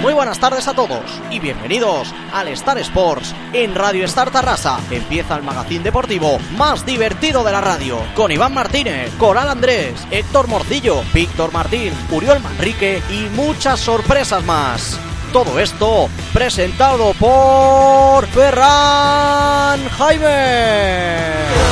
Muy buenas tardes a todos y bienvenidos al Star Sports en Radio Star Tarrasa. Empieza el magazín deportivo más divertido de la radio con Iván Martínez, Coral Andrés, Héctor Morcillo, Víctor Martín, Uriol Manrique y muchas sorpresas más. Todo esto presentado por Ferran Jaime.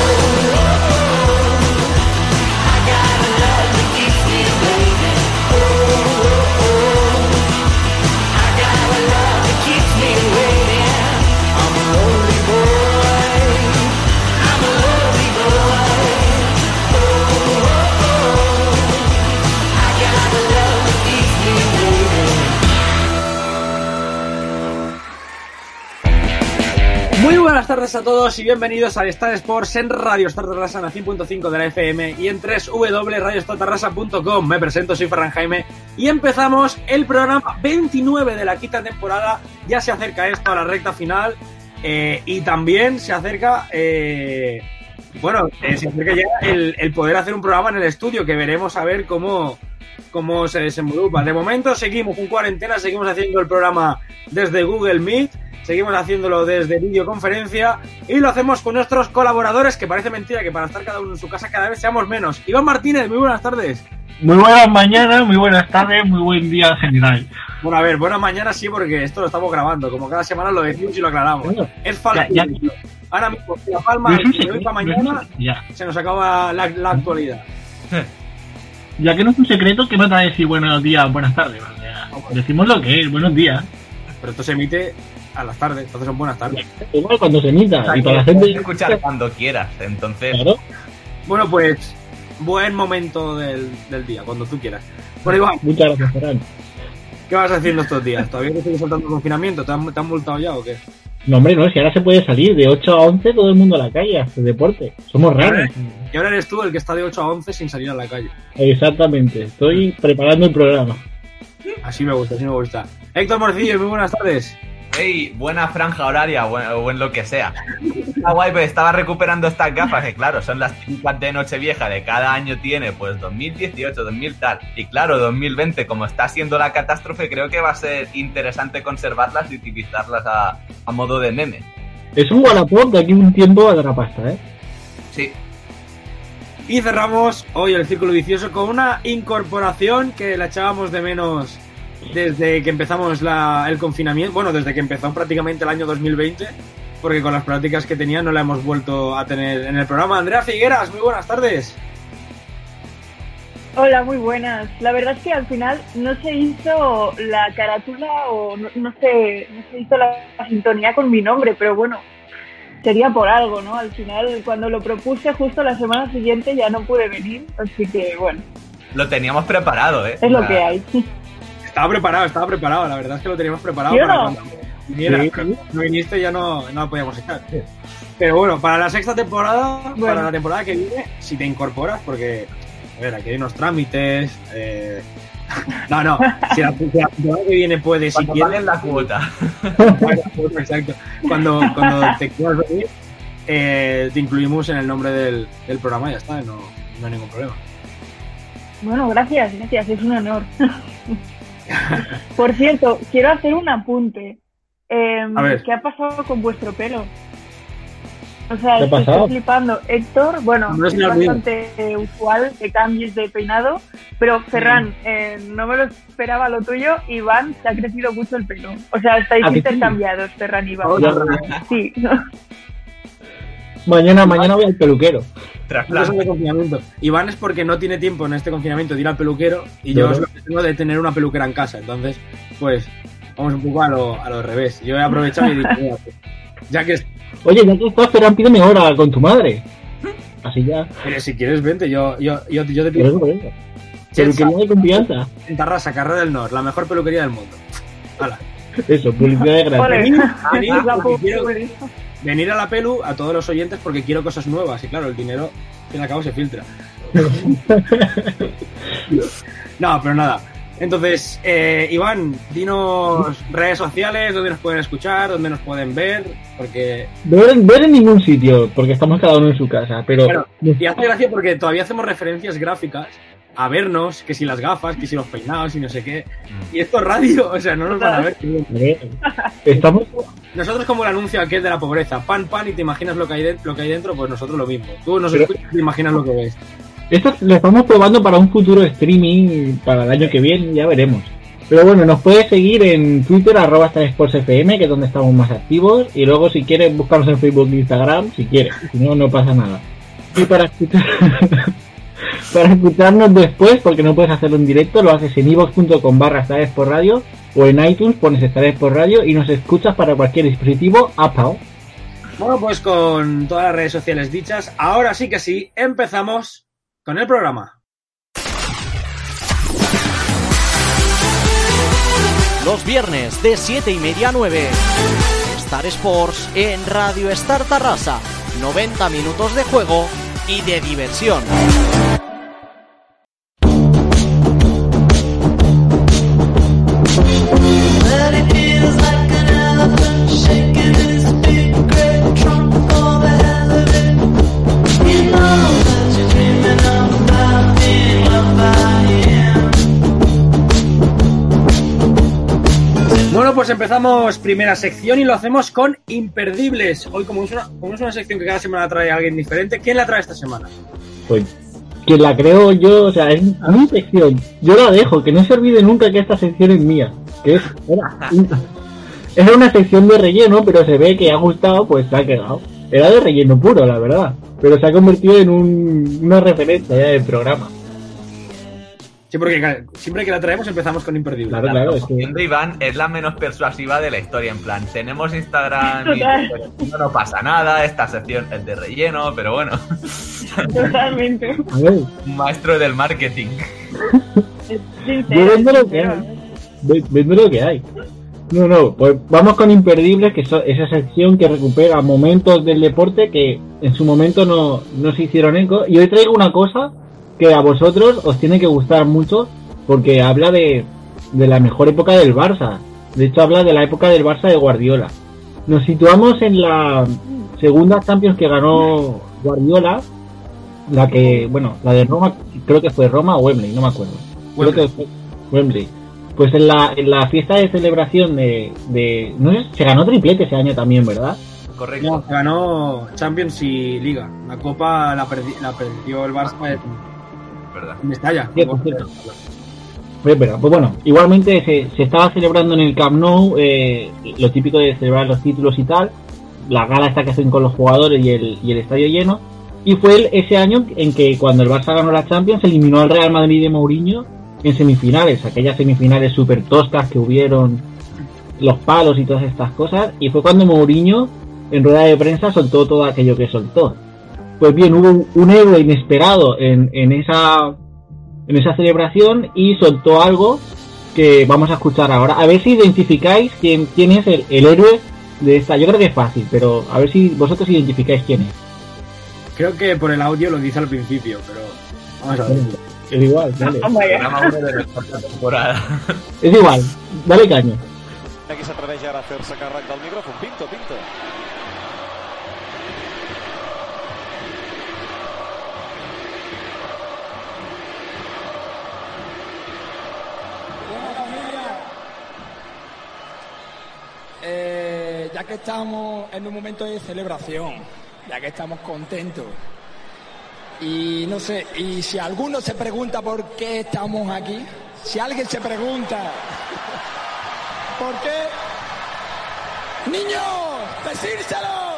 Muy buenas tardes a todos y bienvenidos al Star Sports en Radio Star Tarrasa en la 100.5 de la FM y en www.radiostartarrasa.com. Me presento, soy Ferran Jaime y empezamos el programa 29 de la quinta temporada. Ya se acerca esto a la recta final eh, y también se acerca, eh, bueno, eh, se acerca ya el, poder hacer un programa en el estudio que veremos a ver cómo, cómo se desenvolupa. De momento seguimos en cuarentena, seguimos haciendo el programa desde Google Meet, seguimos haciéndolo desde videoconferencia y lo hacemos con nuestros colaboradores, que parece mentira que para estar cada uno en su casa cada vez seamos menos. Iván Martínez, muy buenas tardes. Muy buenas mañanas, muy buenas tardes, muy buen día en general. Bueno, a ver, buenas mañanas sí, porque esto lo estamos grabando, como cada semana lo decimos y lo aclaramos. Bueno, es falso. ya- ya- Ahora mismo, La Palma, No de hoy para no mañana, ya. se nos acaba la, la actualidad. Ya que no es un secreto, que me va a decir buenos días, buenas tardes? Decimos lo que es, buenos días. Pero esto se emite a las tardes, entonces son buenas tardes. Igual cuando se emita. O sea, y que para la gente. escuchar cuando quieras, entonces Claro. Bueno, pues, buen momento del, del día, cuando tú quieras. Bueno, Iván, Muchas gracias, Ferran. ¿qué vas haciendo estos días? ¿Todavía te sigues saltando el confinamiento? ¿Te han, ¿Te han multado ya o qué? No, hombre, no, si ahora se puede salir de 8 a 11 todo el mundo a la calle, a hacer deporte. Somos raros. Y ahora eres tú el que está de 8 a 11 sin salir a la calle. Exactamente. Estoy preparando el programa. Así me gusta, así me gusta. Héctor Morcillo, muy buenas tardes. Hey, buena franja horaria o, o en lo que sea. Está guay, pero estaba recuperando estas gafas que claro, son las típicas de Nochevieja de cada año tiene, pues 2018, 2000 tal. Y claro, 2020, como está siendo la catástrofe, creo que va a ser interesante conservarlas y utilizarlas a, a modo de meme. Es un Wallapop de aquí un tiempo a dar la pasta, ¿eh? Sí, Y cerramos hoy el círculo vicioso con una incorporación que la echábamos de menos desde que empezamos la- el confinamiento. Bueno, desde que empezó prácticamente el año 2020, porque con las prácticas que tenía no la hemos vuelto a tener en el programa. Andrea Figueras, muy buenas tardes. Hola, muy buenas. La verdad es que al final no se hizo la carátula o no, no se, no se hizo la, la sintonía con mi nombre, pero bueno, sería por algo, ¿no? Al final, cuando lo propuse justo la semana siguiente ya no pude venir, así que bueno, lo teníamos preparado, ¿eh? es lo que hay. Estaba preparado, estaba preparado. La verdad es que lo teníamos preparado ¿Sí o para no? cuando viniera. Sí, no viniste ya no, no la podíamos echar. Pero bueno, para la sexta temporada, Bueno. para la temporada que viene, si te incorporas, porque, a ver, aquí hay unos trámites. eh, No, no, si la, temporada que viene puede, si quieres. la cuota. Exacto. Cuando, cuando te quieras venir, eh, te incluimos en el nombre del, del programa y ya está, no, no hay ningún problema. Bueno, gracias, gracias, es un honor. Por cierto, quiero hacer un apunte. Eh, A ver. ¿Qué ha pasado con vuestro pelo? O sea, ¿Qué ha estoy flipando. Héctor, bueno, No es es bastante eh, usual que cambies de peinado, pero Ferran, eh, no me lo esperaba lo tuyo. Iván, te ha crecido mucho el pelo. O sea, estáis intercambiados, Ferran y Iván. Sí, Mañana, mañana voy al peluquero. Trasplante. De confinamiento. Iván es porque no tiene tiempo en este confinamiento de ir al peluquero y yo es lo que tengo de tener una peluquera en casa. Entonces, pues, vamos un poco a lo, a lo revés. Yo he aprovechado y he dicho, mira, pues, ya que es- Oye, ya que estás, Ferran, pídeme hora con tu madre. Así ya. Oye, si quieres, vente, yo, yo, yo, yo te pido. Peluquería de confianza. en Tarrasa, Carrera del Norte, la mejor peluquería del mundo. Hala. Eso, publicidad de gratis. Ole. Venid, venid, Venir a la pelu a todos los oyentes porque quiero cosas nuevas y claro, el dinero al fin y al cabo se filtra. no, pero nada. Entonces, eh, Iván, dinos redes sociales, dónde nos pueden escuchar, dónde nos pueden ver, porque... Ver, ver en ningún sitio, porque estamos cada uno en su casa, pero... Bueno, y hace gracia porque todavía hacemos referencias gráficas a vernos, que si las gafas, que si los peinados y no sé qué. Y esto es radio, o sea, no nos van a ver. Estamos... Nosotros como el anuncio aquel de la pobreza, pan, pan y te imaginas lo que hay, de- lo que hay dentro, pues nosotros lo mismo. Tú nos Pero- escuchas y te imaginas lo que ves. Esto lo estamos probando para un futuro streaming para el año que viene, ya veremos. Pero bueno, nos puedes seguir en Twitter, arroba StarSportsFM, que es donde estamos más activos. Y luego, si quieres, buscarnos en Facebook e Instagram, si quieres. Si no, no pasa nada. Y para escuchar... para escucharnos después, porque no puedes hacerlo en directo, lo haces en ivox.com barra por radio o en iTunes pones Estares por radio y nos escuchas para cualquier dispositivo Apple. Bueno, pues con todas las redes sociales dichas, ahora sí que sí, empezamos con el programa. Los viernes de 7 y media a 9. Star Sports en Radio Star Tarrasa. 90 minutos de juego y de diversión. Pues empezamos primera sección y lo hacemos con imperdibles. Hoy, como es una, como es una sección que cada semana trae alguien diferente, ¿quién la trae esta semana? Pues que la creo yo, o sea, es mi sección. Yo la dejo, que no se olvide nunca que esta sección es mía. Que es, era una sección de relleno, pero se ve que ha gustado, pues se ha quedado. Era de relleno puro, la verdad. Pero se ha convertido en un- una referencia ya del programa. Sí, porque claro, siempre que la traemos empezamos con imperdibles. Claro, La claro, es promoción que, de Iván es la menos persuasiva de la historia. En plan, tenemos Instagram y Total. no, no pasa nada. Esta sección es de relleno, pero bueno, Totalmente. maestro del marketing. Es Yo vendo lo que hay. ve- vendo lo que hay. No, no, pues vamos con Imperdibles, que es esa sección que recupera momentos del deporte que en su momento no, no se hicieron eco. Y hoy traigo una cosa que a vosotros os tiene que gustar mucho porque habla de, de la mejor época del Barça. De hecho, habla de la época del Barça de Guardiola. Nos situamos en la segunda Champions que ganó Guardiola, la que, bueno, la de Roma, creo que fue Roma o Wembley, no me acuerdo. Creo Wembley. que fue Wembley. Pues en la, en la fiesta de celebración de, de no sé, se ganó triplete ese año también, ¿verdad? Correcto. No, ganó Champions y Liga. La Copa la, perdi- la perdió el Barça ¿Verdad? Mestalla. Sí, por cierto. Pues, pero, pues bueno, igualmente se, se estaba celebrando en el Camp Nou eh, lo típico de celebrar los títulos y tal, la gala esta que hacen con los jugadores y el, y el estadio lleno. Y fue el- ese año en que cuando el Barça ganó la Champions eliminó al Real Madrid de Mourinho en semifinales, aquellas semifinales súper toscas que hubieron los palos y todas estas cosas. Y fue cuando Mourinho en rueda de prensa soltó todo aquello que soltó. Pues bien, hubo un- un héroe inesperado en, en esa en esa celebración y soltó algo que vamos a escuchar ahora. A ver si identificáis quién, quién es el, el héroe de esta. Yo creo que es fácil, pero a ver si vosotros identificáis quién es. Creo que por el audio lo dice al principio, pero vamos a ver. Es igual, dale. Oh. Es igual, dale caña. Aquí s'atreveix ara a fer-se càrrec del micròfon. Pinto, Pinto. Eh, ya que estamos en un momento de celebración, ya que estamos contentos, y no sé, y si alguno se pregunta por qué estamos aquí, si alguien se pregunta por qué, niños, decírselo,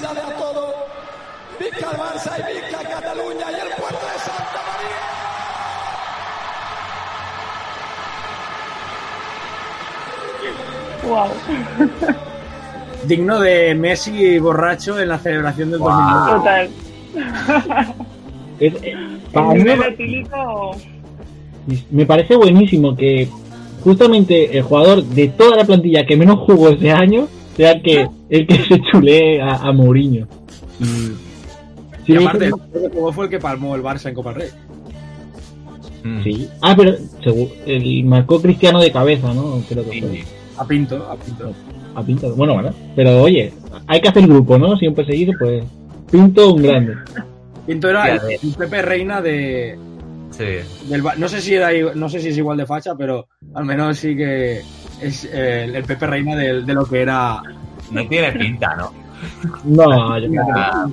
felicidades a todos. Visca el Barça y visca Cataluña y el puerto de Santa María. Wow. Digno de Messi borracho en la celebración del 2009. Total. Es- eh, para mí me- parece buenísimo que justamente el jugador de toda la plantilla que menos jugó ese año sea el que, el que se chulee a, a Mourinho. Y, Y sí, aparte, el sí, que jugó fue el que palmó el Barça en Copa del Rey. Mm. sí. Ah, pero el marcó Cristiano de cabeza, ¿no? Creo que fue. Sí. A Pinto, a Pinto. A Pinto. Bueno, bueno. Pero oye, hay que hacer grupo, ¿no? Siempre seguir, pues. Pinto un grande. Pinto era el, Pepe Reina de, Sí. del no sé si era no sé si es igual de facha, pero al menos sí que es eh, el, el Pepe Reina de, de lo que era No tiene pinta, ¿no? No, yo creo que no. Ah,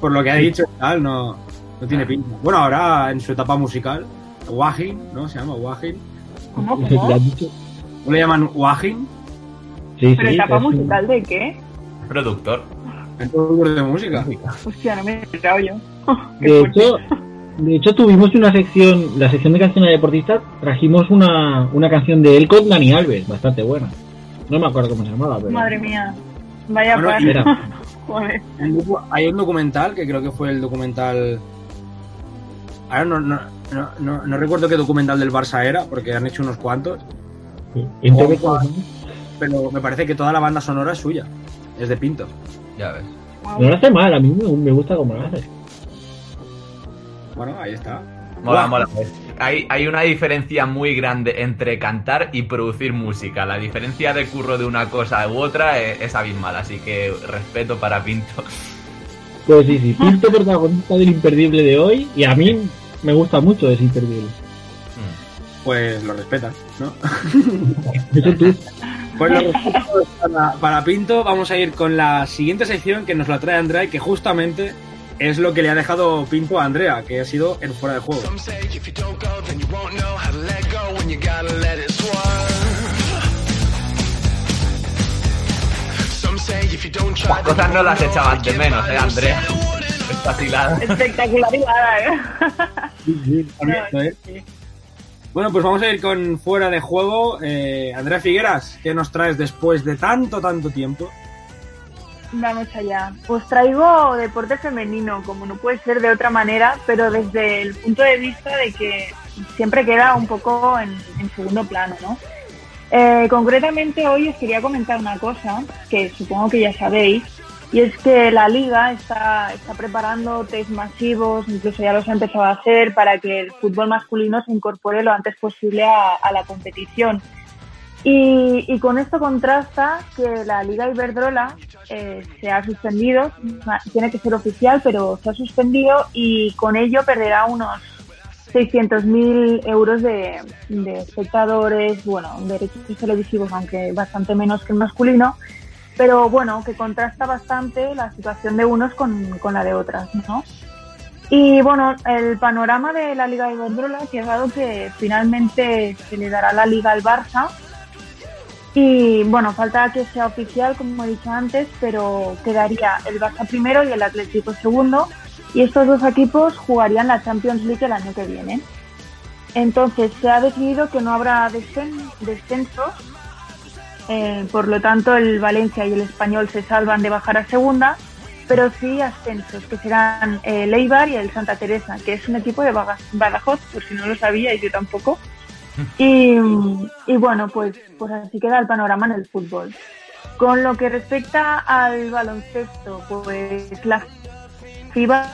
por lo que ha dicho y tal, no, no tiene pinta. Bueno, ahora en su etapa musical, Wajin, ¿no? Se llama Wajin. ¿Cómo, ¿Le cómo? le llaman Wajin? Sí, ¿Pero sí, etapa un- musical de qué? Productor. El productor de música. Hostia, no me he enterado yo. Qué De hecho, de hecho tuvimos una sección, la sección de canciones deportistas, trajimos una, una canción de él con Dani Alves, bastante buena. No me acuerdo cómo se llamaba, pero... Madre mía. Vaya Bueno, Joder. Hay un documental que creo que fue el documental. Ahora no, no, no, no, no recuerdo qué documental del Barça era, porque han hecho unos cuantos, pero me parece que toda la banda sonora es suya. Es de Pinto. Ya ves. No lo hace mal, a mí me, me gusta cómo lo hace. Bueno, ahí está. Mola, mola. Hay, hay una diferencia muy grande entre cantar y producir música. La diferencia de curro de una cosa u otra es, es abismal, así que respeto para Pinto. Pues sí, sí, Pinto protagonista del imperdible de hoy, y a mí me gusta mucho ese imperdible. Mm. Pues lo respetan, ¿no? Eso tú. Pues lo respeto para, para Pinto. Vamos a ir con la siguiente sección que nos la trae Andrea y que justamente es lo que le ha dejado Pinto a Andrea, que ha sido el fuera de juego. Las cosas no las echaban de menos, eh, Andrea. Tirada. Espectacularidad, ¿eh? ¿eh? Bueno, pues vamos a ir con fuera de juego. Eh, Andrea Figueras, ¿qué nos traes después de tanto, tanto tiempo? Vamos allá. Os traigo deporte femenino, como no puede ser de otra manera, pero desde el punto de vista de que siempre queda un poco en, en segundo plano, ¿no? Eh, concretamente hoy os quería comentar una cosa que supongo que ya sabéis, y es que la liga está, está preparando test masivos, incluso ya los ha empezado a hacer, para que el fútbol masculino se incorpore lo antes posible a, a la competición. Y, y con esto contrasta que la Liga Iberdrola eh, se ha suspendido, tiene que ser oficial, pero se ha suspendido y con ello perderá unos 600.000 euros de, de espectadores, bueno, derechos televisivos, aunque bastante menos que el masculino, pero bueno, que contrasta bastante la situación de unos con, con la de otras, ¿no? Y bueno, el panorama de la Liga Iberdrola que ha dado que finalmente se le dará la Liga al Barça. Y bueno, falta que sea oficial, como he dicho antes, pero quedaría el Barça primero y el Atlético segundo. Y estos dos equipos jugarían la Champions League el año que viene. Entonces se ha decidido que no habrá descen- descensos. eh, por lo tanto, el Valencia y el Español se salvan de bajar a segunda, pero sí ascensos, que serán eh, el Eibar y el Santa Teresa, que es un equipo de Badajoz, por si no lo sabíais, yo tampoco. Y, y bueno, pues, pues así queda el panorama en el fútbol. Con lo que respecta al baloncesto, pues la FIBA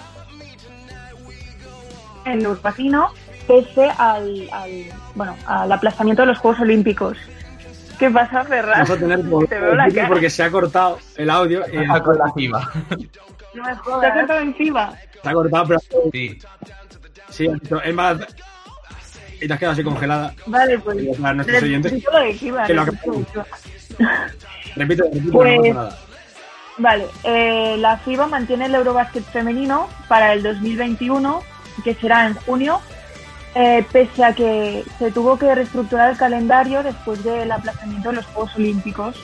en los vecinos pese al, al, bueno, al aplazamiento de los Juegos Olímpicos. ¿Qué pasa, Ferran? Vamos a tener Te veo la cara. porque se ha cortado el audio. y Ah, con la FIBA. No me jodas. ¿Te has cortado encima? se ha cortado, pero Sí. sí, es más. Y te has quedado así congelada. Vale, pues. Para nuestros oyentes, repito lo de que lo repito repito, Pues- no nada. Vale, eh, la FIBA mantiene el Eurobasket femenino para el 2021, que será en junio, eh, pese a que se tuvo que reestructurar el calendario después del aplazamiento de los Juegos Olímpicos.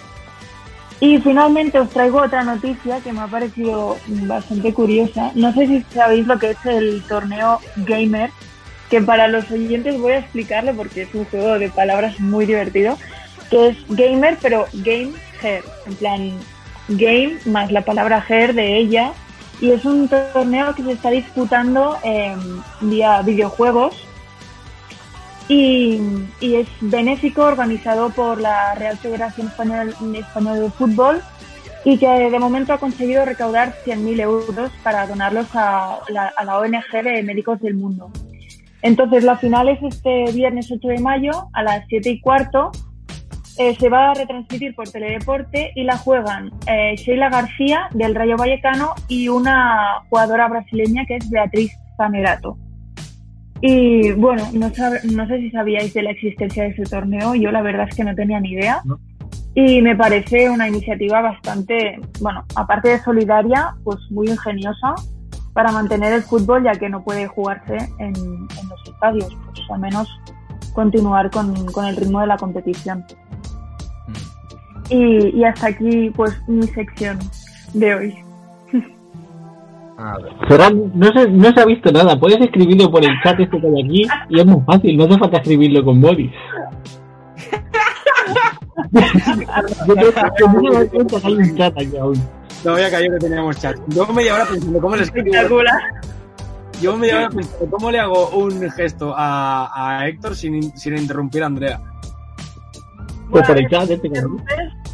Y finalmente os traigo otra noticia que me ha parecido bastante curiosa. No sé si sabéis lo que es el torneo Gamer, que para los oyentes voy a explicarlo porque es un juego de palabras muy divertido. que es gamer, pero game her, en plan game más la palabra her de ella. Y es un torneo que se está disputando eh, vía videojuegos y, y es benéfico, organizado por la Real Federación Español- Española de Fútbol y que de momento ha conseguido recaudar 100.000 euros para donarlos a la, a la ONG de Médicos del Mundo. Entonces, la final es este viernes 8 de mayo a las 7 y cuarto. Eh, se va a retransmitir por Teledeporte y la juegan eh, Sheila García del Rayo Vallecano y una jugadora brasileña que es Beatriz Zanerato. Y bueno, no, sab- no sé si sabíais de la existencia de ese torneo, yo la verdad es que no tenía ni idea. Y me parece una iniciativa bastante, bueno, aparte de solidaria, pues muy ingeniosa para mantener el fútbol, ya que no puede jugarse en, en los estadios, pues al menos continuar con, con el ritmo de la competición. Y, y hasta aquí, pues, mi sección de hoy. A ver. Ferran, no se, no se ha visto nada. Puedes escribirlo por el chat este que hay aquí y es muy fácil. No hace falta escribirlo con body. Yo creo que no me doy cuenta que hay un chat aquí aún. No había caído que teníamos chat. Yo media hora pensando cómo le. Espectacular. Yo media hora pensando cómo le hago un gesto a, a Héctor sin, sin interrumpir a Andrea. Pues por el chat este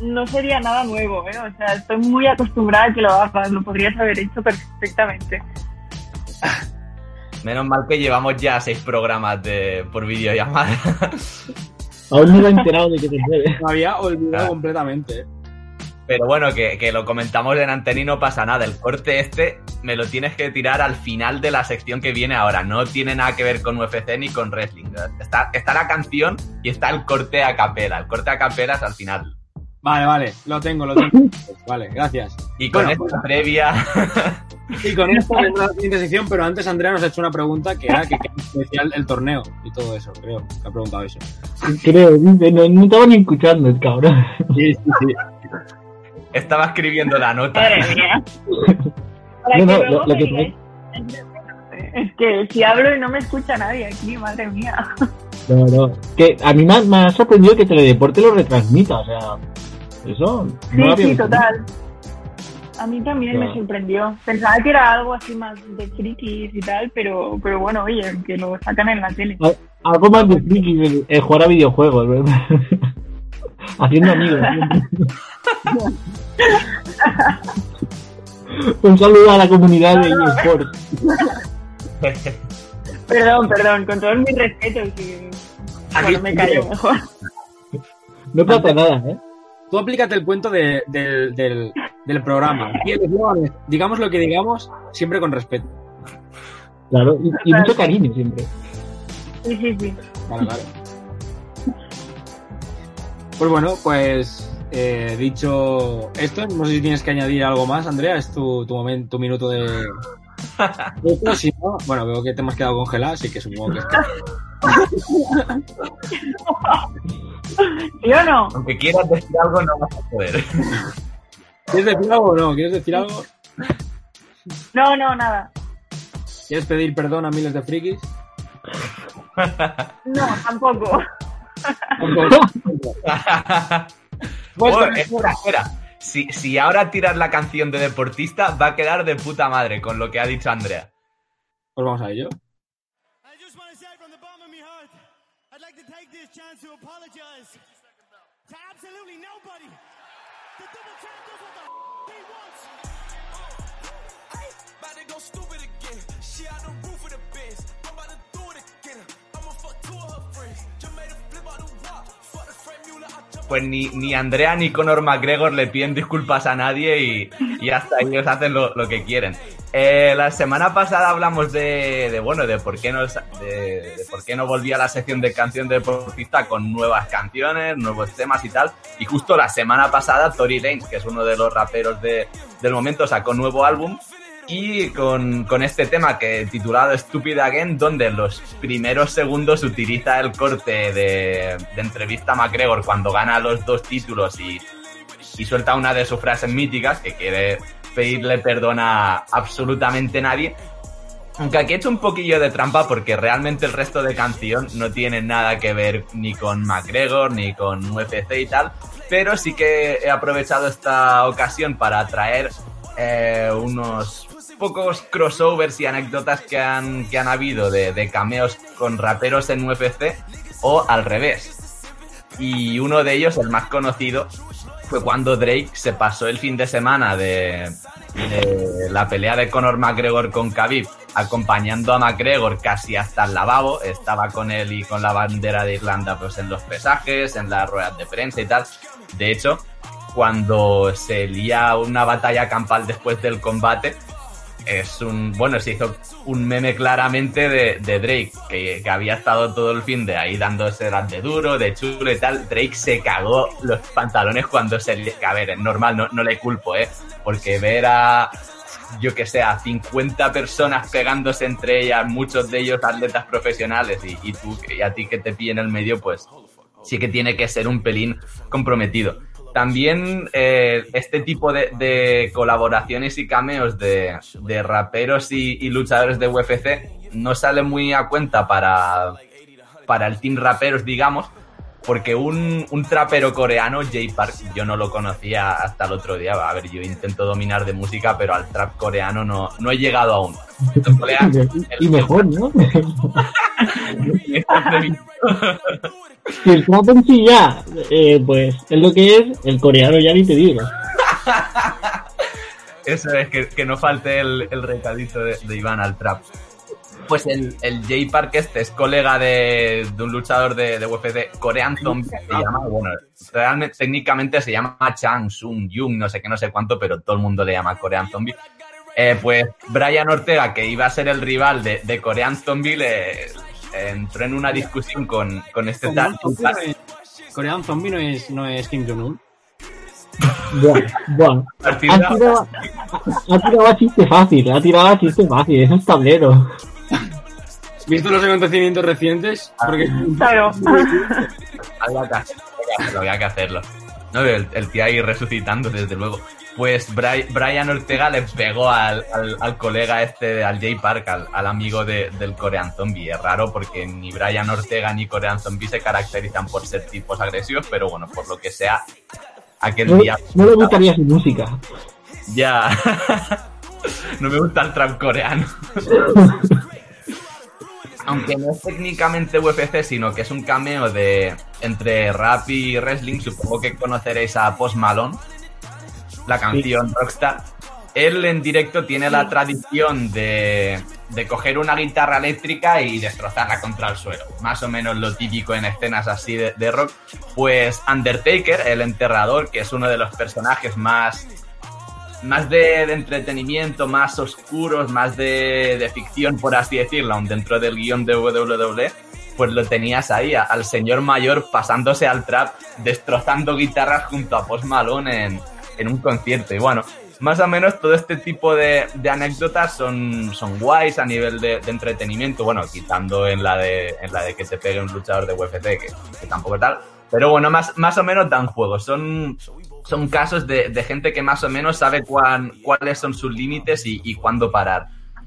no sería nada nuevo, ¿eh? O sea, estoy muy acostumbrada a que lo hagas, lo podrías haber hecho perfectamente. Menos mal que llevamos ya seis programas de, por videollamada. Aún no me he enterado de que te mueves. Me había olvidado Ah. completamente. Pero bueno, que, que lo comentamos en antena y no pasa nada. El corte este me lo tienes que tirar al final de la sección que viene ahora. No tiene nada que ver con UFC ni con wrestling. Está, está la canción y está el corte a capela. El corte a capela es al final. Vale, vale, lo tengo, lo tengo. Vale, gracias. Y con Bueno, esta previa. Y con esto vendrá la siguiente sección, pero antes Andrea nos ha hecho una pregunta que era que qué especial el torneo y todo eso, creo. que ha preguntado eso. Creo, no, no estaba ni escuchando el cabrón. Sí, sí, sí. Estaba escribiendo la nota. Madre mía. Para No, que no, luego lo- que Es que si hablo y no me escucha nadie aquí, madre mía. No, no. Que a mí me ha, me ha sorprendido que Teledeporte lo retransmita, o sea, eso. Sí, no sí, total. A mí también me sorprendió. Pensaba que era algo así más de frikis y tal, pero, pero bueno, oye, que lo sacan en la tele. Al- Algo más de friki, el, el jugar a videojuegos, ¿verdad? Haciendo amigos. Un saludo a la comunidad de eSports. Perdón, perdón, con todos mis respetos. Y... Bueno, me callo mejor. No pasa nada, ¿eh? Tú aplícate el cuento de- del, del, del programa. Digamos lo que digamos, siempre con respeto. Claro, y, y mucho cariño siempre. Sí, sí, sí. Claro, claro. Pues bueno, pues eh, dicho esto, no sé si tienes que añadir algo más, Andrea, es tu, tu momento, tu minuto de... si no, bueno, veo que te hemos quedado congelada, así que supongo que es que... ¿Sí o no? Aunque quieras decir algo, no vas a poder. ¿Quieres decir algo o no? ¿Quieres decir algo? No, no, nada. ¿Quieres pedir perdón a miles de frikis? No, tampoco. Pues, espera, espera. Si, si ahora tiras la canción de deportista, va a quedar de puta madre con lo que ha dicho Andrea. Pues vamos a ello. She out the roof of the. I'm about to do it again. I'ma fuck two of her friends. Pues ni, ni Andrea ni Conor McGregor le piden disculpas a nadie y, y hasta ellos hacen lo, lo que quieren. Eh, la semana pasada hablamos de, de, bueno, de por qué no de, de por qué no volvía la sección de canción de deportista con nuevas canciones, nuevos temas y tal. Y justo la semana pasada Tory Lanez, que es uno de los raperos de, del momento, sacó nuevo álbum y con, con este tema que titulado Stupid Again, donde en los primeros segundos utiliza el corte de, de entrevista a McGregor cuando gana los dos títulos y, y suelta una de sus frases míticas que quiere pedirle perdón a absolutamente nadie. Aunque aquí he hecho un poquillo de trampa porque realmente el resto de canción no tiene nada que ver ni con McGregor ni con UFC y tal. Pero sí que he aprovechado esta ocasión para traer eh, unos pocos crossovers y anécdotas que han, que han habido de, de cameos con raperos en UFC o al revés. Y uno de ellos, el más conocido, fue cuando Drake se pasó el fin de semana de, la pelea de Conor McGregor con Khabib, acompañando a McGregor casi hasta el lavabo. Estaba con él y con la bandera de Irlanda pues en los pesajes, en las ruedas de prensa y tal. De hecho, cuando se lía una batalla campal después del combate, es un. Bueno, se hizo un meme claramente de, Drake, que, que había estado todo el fin de ahí dándose las de duro, de chulo y tal. Drake se cagó los pantalones cuando se. li- A ver, es normal, no, no le culpo, ¿eh? Porque ver a. Yo que sé, a 50 personas pegándose entre ellas, muchos de ellos atletas profesionales, y, y tú, y a ti que te pille en el medio, pues sí que tiene que ser un pelín comprometido. También eh, este tipo de, colaboraciones y cameos de, raperos y, y luchadores de UFC no sale muy a cuenta para, para el team raperos, digamos, porque un, un trapero coreano, Jay Park, yo no lo conocía hasta el otro día. A ver, yo intento dominar de música, pero al trap coreano no, no he llegado aún. Coreano- Y mejor, ¿no? Si el trap en sí ya, eh, pues es lo que es, el coreano ya ni te digo. Eso es, que, que no falte el, el recadito de, de Iván al trap. Pues el, el Jay Park este es colega de, de un luchador de, de UFC, Korean Zombie, se llama, bueno, realmente, técnicamente se llama Chang Sung Jung, no sé qué, no sé cuánto, pero todo el mundo le llama Korean Zombie. Eh, pues Brian Ortega, que iba a ser el rival de, de Korean Zombie, le entró en una discusión con, con este tal. Corean Zombie no es- no es, no es Kim Jong-un. Buah. Partida- Ha tirado, ha tirado a chiste fácil, ha tirado a chiste fácil, es tablero. ¿Visto los acontecimientos recientes? Porque Claro. Había que hacerlo, había que. No, el, el tío ahí resucitando, desde luego. Pues Bri- Brian Ortega le pegó al, al- al colega este, al Jay Park, al, al amigo de- del Korean Zombie. Es raro porque ni Brian Ortega ni Korean Zombie se caracterizan por ser tipos agresivos, pero bueno, por lo que sea, aquel No, día... no le gustaría su música. Ya. no me gusta el trap coreano. Aunque no es técnicamente UFC, sino que es un cameo de entre rap y wrestling, supongo que conoceréis a Post Malone, la canción Rockstar. Él en directo tiene la tradición de, de coger una guitarra eléctrica y destrozarla contra el suelo. Más o menos lo típico en escenas así de, de rock. Pues Undertaker, el enterrador, que es uno de los personajes más más de, entretenimiento, más oscuros, más de, ficción, por así decirlo, aun dentro del guion de WWE, pues lo tenías ahí, al señor mayor pasándose al trap, destrozando guitarras junto a Post Malone en, en un concierto. Y bueno, más o menos todo este tipo de, anécdotas son, son guays a nivel de, de entretenimiento, bueno, quitando en la de, en la de que te pegue un luchador de UFC, que, que tampoco tal. Pero bueno, más, más o menos dan juego. Son, son casos de, de gente que más o menos sabe cuán- cuáles son sus límites y, y cuándo parar.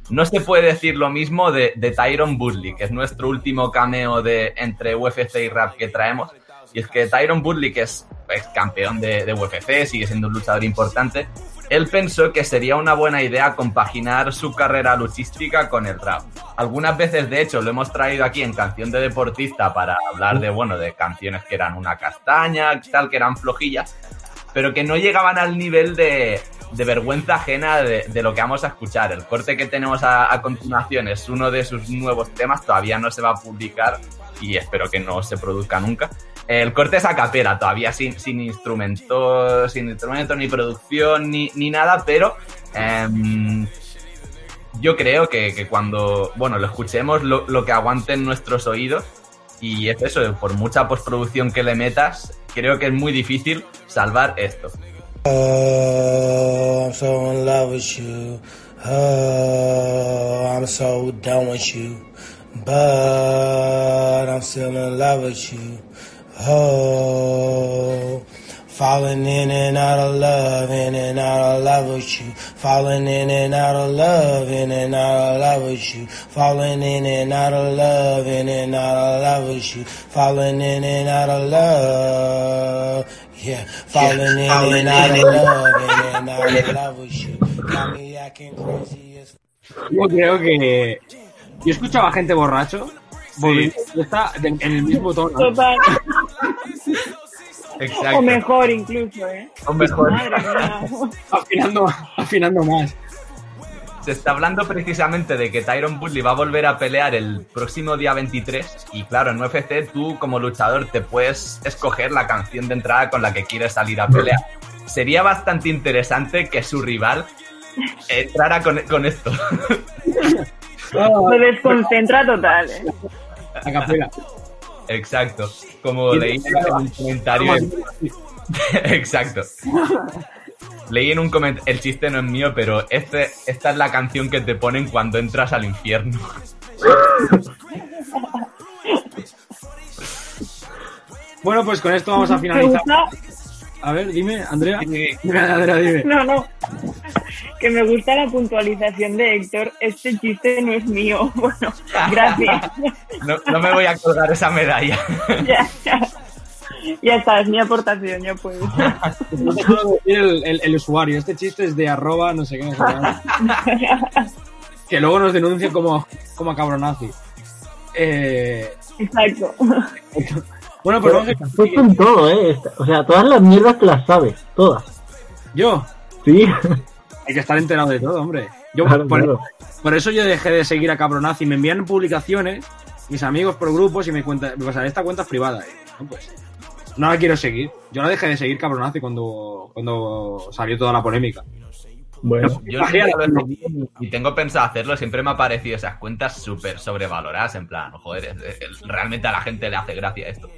No se puede decir lo mismo de, de Tyron Woodley, que es nuestro último cameo de entre UFC y rap que traemos. Y es que Tyron Woodley, que es ex campeón de, de UFC, sigue siendo un luchador importante, él pensó que sería una buena idea compaginar su carrera luchística con el rap. Algunas veces, de hecho, lo hemos traído aquí en Canción de Deportista para hablar de, bueno, de canciones que eran una castaña, tal, que eran flojillas, pero que no llegaban al nivel de, de vergüenza ajena de, lo que vamos a escuchar. El corte que tenemos a, a continuación es uno de sus nuevos temas, todavía no se va a publicar y espero que no se produzca nunca. El corte es a capela, todavía sin, sin instrumento, sin instrumento, ni producción, ni, ni nada, pero em, yo creo que, que cuando, bueno, lo escuchemos, lo, lo que aguanten nuestros oídos, y es eso, por mucha postproducción que le metas, creo que es muy difícil salvar esto. Falling in and out of love, in and out of love with you. Falling in and out of love, in and out of love with you. Falling in and out of love, in and out of love with you. Falling in and out of love. Yeah, falling in and out of love, in and out of love with you. Got me acting crazy as Yo creo que. Yo escuchaba a gente borracho. volviendo de fiesta de- en el mismo tono. Total. Exacto. O mejor incluso, ¿eh? O mejor. Afinando, afinando más. Se está hablando precisamente de que Tyron Woodley va a volver a pelear el próximo día 23 y claro, en UFC tú como luchador te puedes escoger la canción de entrada con la que quieres salir a pelear. Sería bastante interesante que su rival entrara con, con esto. Me desconcentra total, ¿eh? A capela. Exacto. Como leí en un comentario... Exacto. Leí en un comentario, el chiste no es mío, pero este, esta es la canción que te ponen cuando entras al infierno. Bueno, pues con esto vamos a finalizar. gusta, A ver, dime, Andrea. Andrea, dime. no, no, que me gusta la puntualización de Héctor. Este chiste no es mío. Bueno, gracias. No, no me voy a colgar esa medalla. ya, ya. Ya está, es mi aportación, ya puedes. No te puedo decir el, el- el usuario. Este chiste es de arroba, no sé qué. no sé qué. que luego nos denuncien como, como a cabronazi. Eh, Exacto. Bueno, pues vamos a en todo, ¿eh? O sea, todas las mierdas te las sabes, todas. Yo, Sí. hay que estar enterado de todo, hombre. Yo, Claro, por, claro. por eso yo dejé de seguir a cabronazi. Me envían publicaciones, mis amigos por grupos, y me cuentan, me pasan, esta cuenta es privada. No, pues, no la quiero seguir. Yo la dejé de seguir cabronazi cuando, cuando salió toda la polémica. Bueno. Yo y tengo pensado hacerlo, siempre me ha parecido esas cuentas súper sobrevaloradas, en plan, joder, realmente a la gente le hace gracia esto.